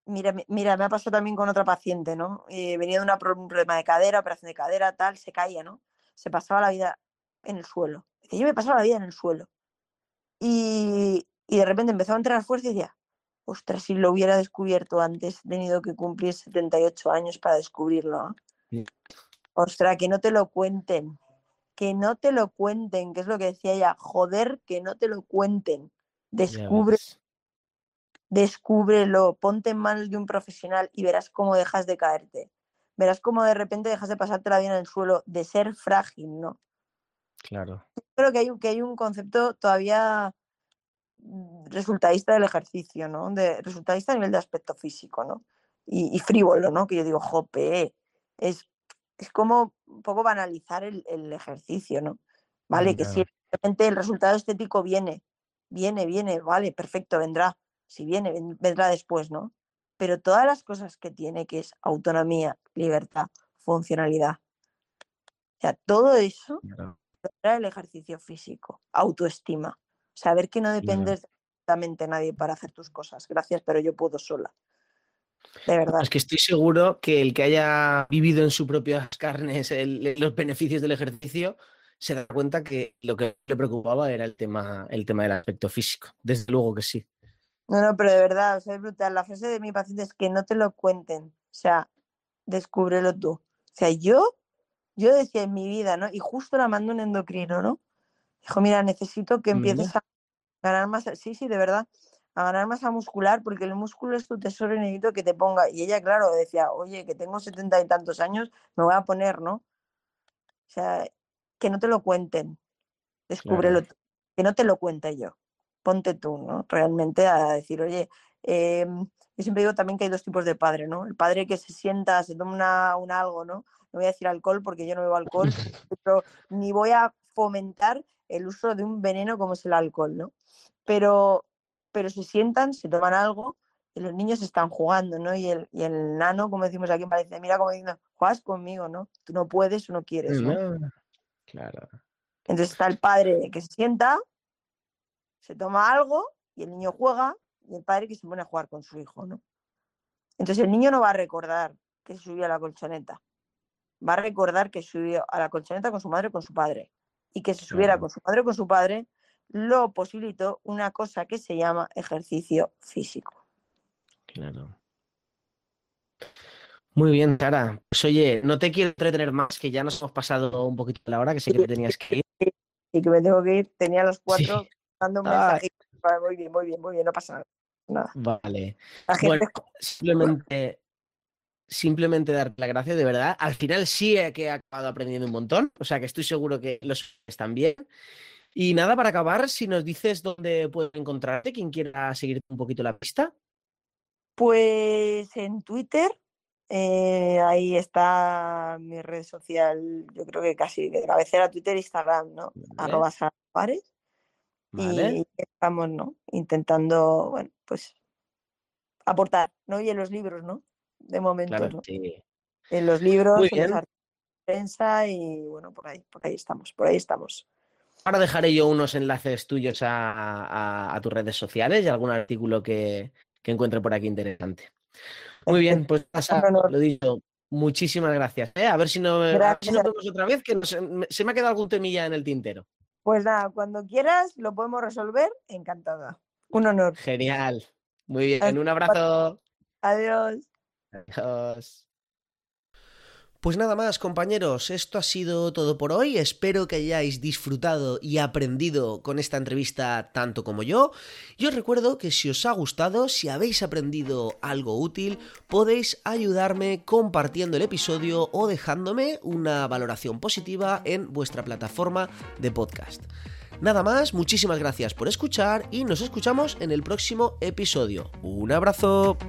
mira, mira, me ha pasado también con otra paciente, ¿no? Eh, venía de una, un problema de cadera, operación de cadera, tal, se caía, ¿no? Se pasaba la vida en el suelo yo me pasaba la vida en el suelo. Y, y de repente empezaba a entrar fuerza y decía, ostras, si lo hubiera descubierto antes, he tenido que cumplir 78 años para descubrirlo. Ostras, que no te lo cuenten, que no te lo cuenten, que es lo que decía ella, joder, que no te lo cuenten. Descubre, descúbrelo, ponte en manos de un profesional y verás cómo dejas de caerte. Verás cómo de repente dejas de pasarte la vida en el suelo, de ser frágil, ¿no? Claro. Creo que hay, que hay un concepto todavía mm, resultadista del ejercicio, ¿no? De, resultadista a nivel de aspecto físico, ¿no? Y, frívolo, ¿no? Que yo digo, jope, es, es como un poco banalizar el, el ejercicio, ¿no? Vale, que si el resultado estético viene, viene, viene, vale, perfecto, vendrá. Si viene, vendrá después, ¿no? Pero todas las cosas que tiene, que es autonomía, libertad, funcionalidad, o sea, todo eso el ejercicio físico, autoestima, saber que no dependes de nadie para hacer tus cosas. Gracias, pero yo puedo sola. De verdad. Es que estoy seguro que el que haya vivido en sus propias [LAUGHS] carnes los beneficios del ejercicio se da cuenta que lo que le preocupaba era el tema, el tema del aspecto físico. Desde luego que sí. No, no, pero de verdad, es brutal. La frase de mi paciente es que no te lo cuenten. O sea, descúbrelo tú. O sea, yo yo decía en mi vida, ¿no? Y justo la mandó un endocrino, ¿no? Dijo, mira, necesito que empieces a ganar más, sí, sí, de verdad, a ganar masa muscular, porque el músculo es tu tesoro y necesito que te ponga. Y ella, claro, decía, oye, que tengo setenta y tantos años, me voy a poner, ¿no? O sea, que no te lo cuenten, descúbrelo que no te lo cuente yo, ponte tú, ¿no? Realmente a decir, oye, em, yo siempre digo también que hay dos tipos de padre, ¿no? El padre que se sienta, se toma una, un algo, ¿no? no voy a decir alcohol porque yo no bebo alcohol, [LAUGHS] pero ni voy a fomentar el uso de un veneno como es el alcohol, ¿no? Pero, pero se sientan, se toman algo y los niños están jugando, ¿no? Y el, y el nano, como decimos aquí en Valencia, mira como diciendo, juegas conmigo, ¿no? Tú no puedes o no quieres, ¿no? Claro. Entonces está el padre que se sienta, se toma algo y el niño juega y el padre que se pone a jugar con su hijo, ¿no? Entonces el niño no va a recordar que subió a la colchoneta, va a recordar que subió a la colchoneta con su madre o con su padre y que se subiera con su madre o con su padre lo posibilitó una cosa que se llama ejercicio físico. Claro. Muy bien, Sara. Pues oye, no te quiero entretener más, que ya nos hemos pasado un poquito la hora, que sé que tenías que ir. Sí, que me tengo que ir. Tenía los cuatro dando un ah. mensaje. Muy bien, muy bien, muy bien, no pasa nada. Vale. Bueno, simplemente, simplemente darte la gracia, de verdad. Al final sí que he acabado aprendiendo un montón, o sea que estoy seguro que los están bien. Y nada, para acabar, si nos dices dónde puedo encontrarte, quien quiera seguir un poquito la pista. Pues en Twitter, eh, ahí está mi red social, yo creo que casi de cabecera Twitter, Instagram, ¿no? Arroba Y estamos, ¿no? Intentando, bueno, pues aportar, ¿no? Y en los libros, ¿no? De momento, ¿no? En los libros, en la prensa y bueno, por ahí, por ahí estamos, por ahí estamos. Ahora dejaré yo unos enlaces tuyos a, tus redes sociales y algún artículo que, que encuentre por aquí interesante. Muy bien, pues pasa, lo dicho. Muchísimas gracias. ¿eh? A ver si, no, nos vemos otra vez, que se me ha quedado algún temilla en el tintero. Pues nada, cuando quieras lo podemos resolver, encantada. Un honor. Genial. Muy bien, un abrazo. Adiós. Adiós. Pues nada más, compañeros, esto ha sido todo por hoy. Espero que hayáis disfrutado y aprendido con esta entrevista tanto como yo. Y os recuerdo que si os ha gustado, si habéis aprendido algo útil, podéis ayudarme compartiendo el episodio o dejándome una valoración positiva en vuestra plataforma de podcast. Nada más, muchísimas gracias por escuchar y nos escuchamos en el próximo episodio. Un abrazo.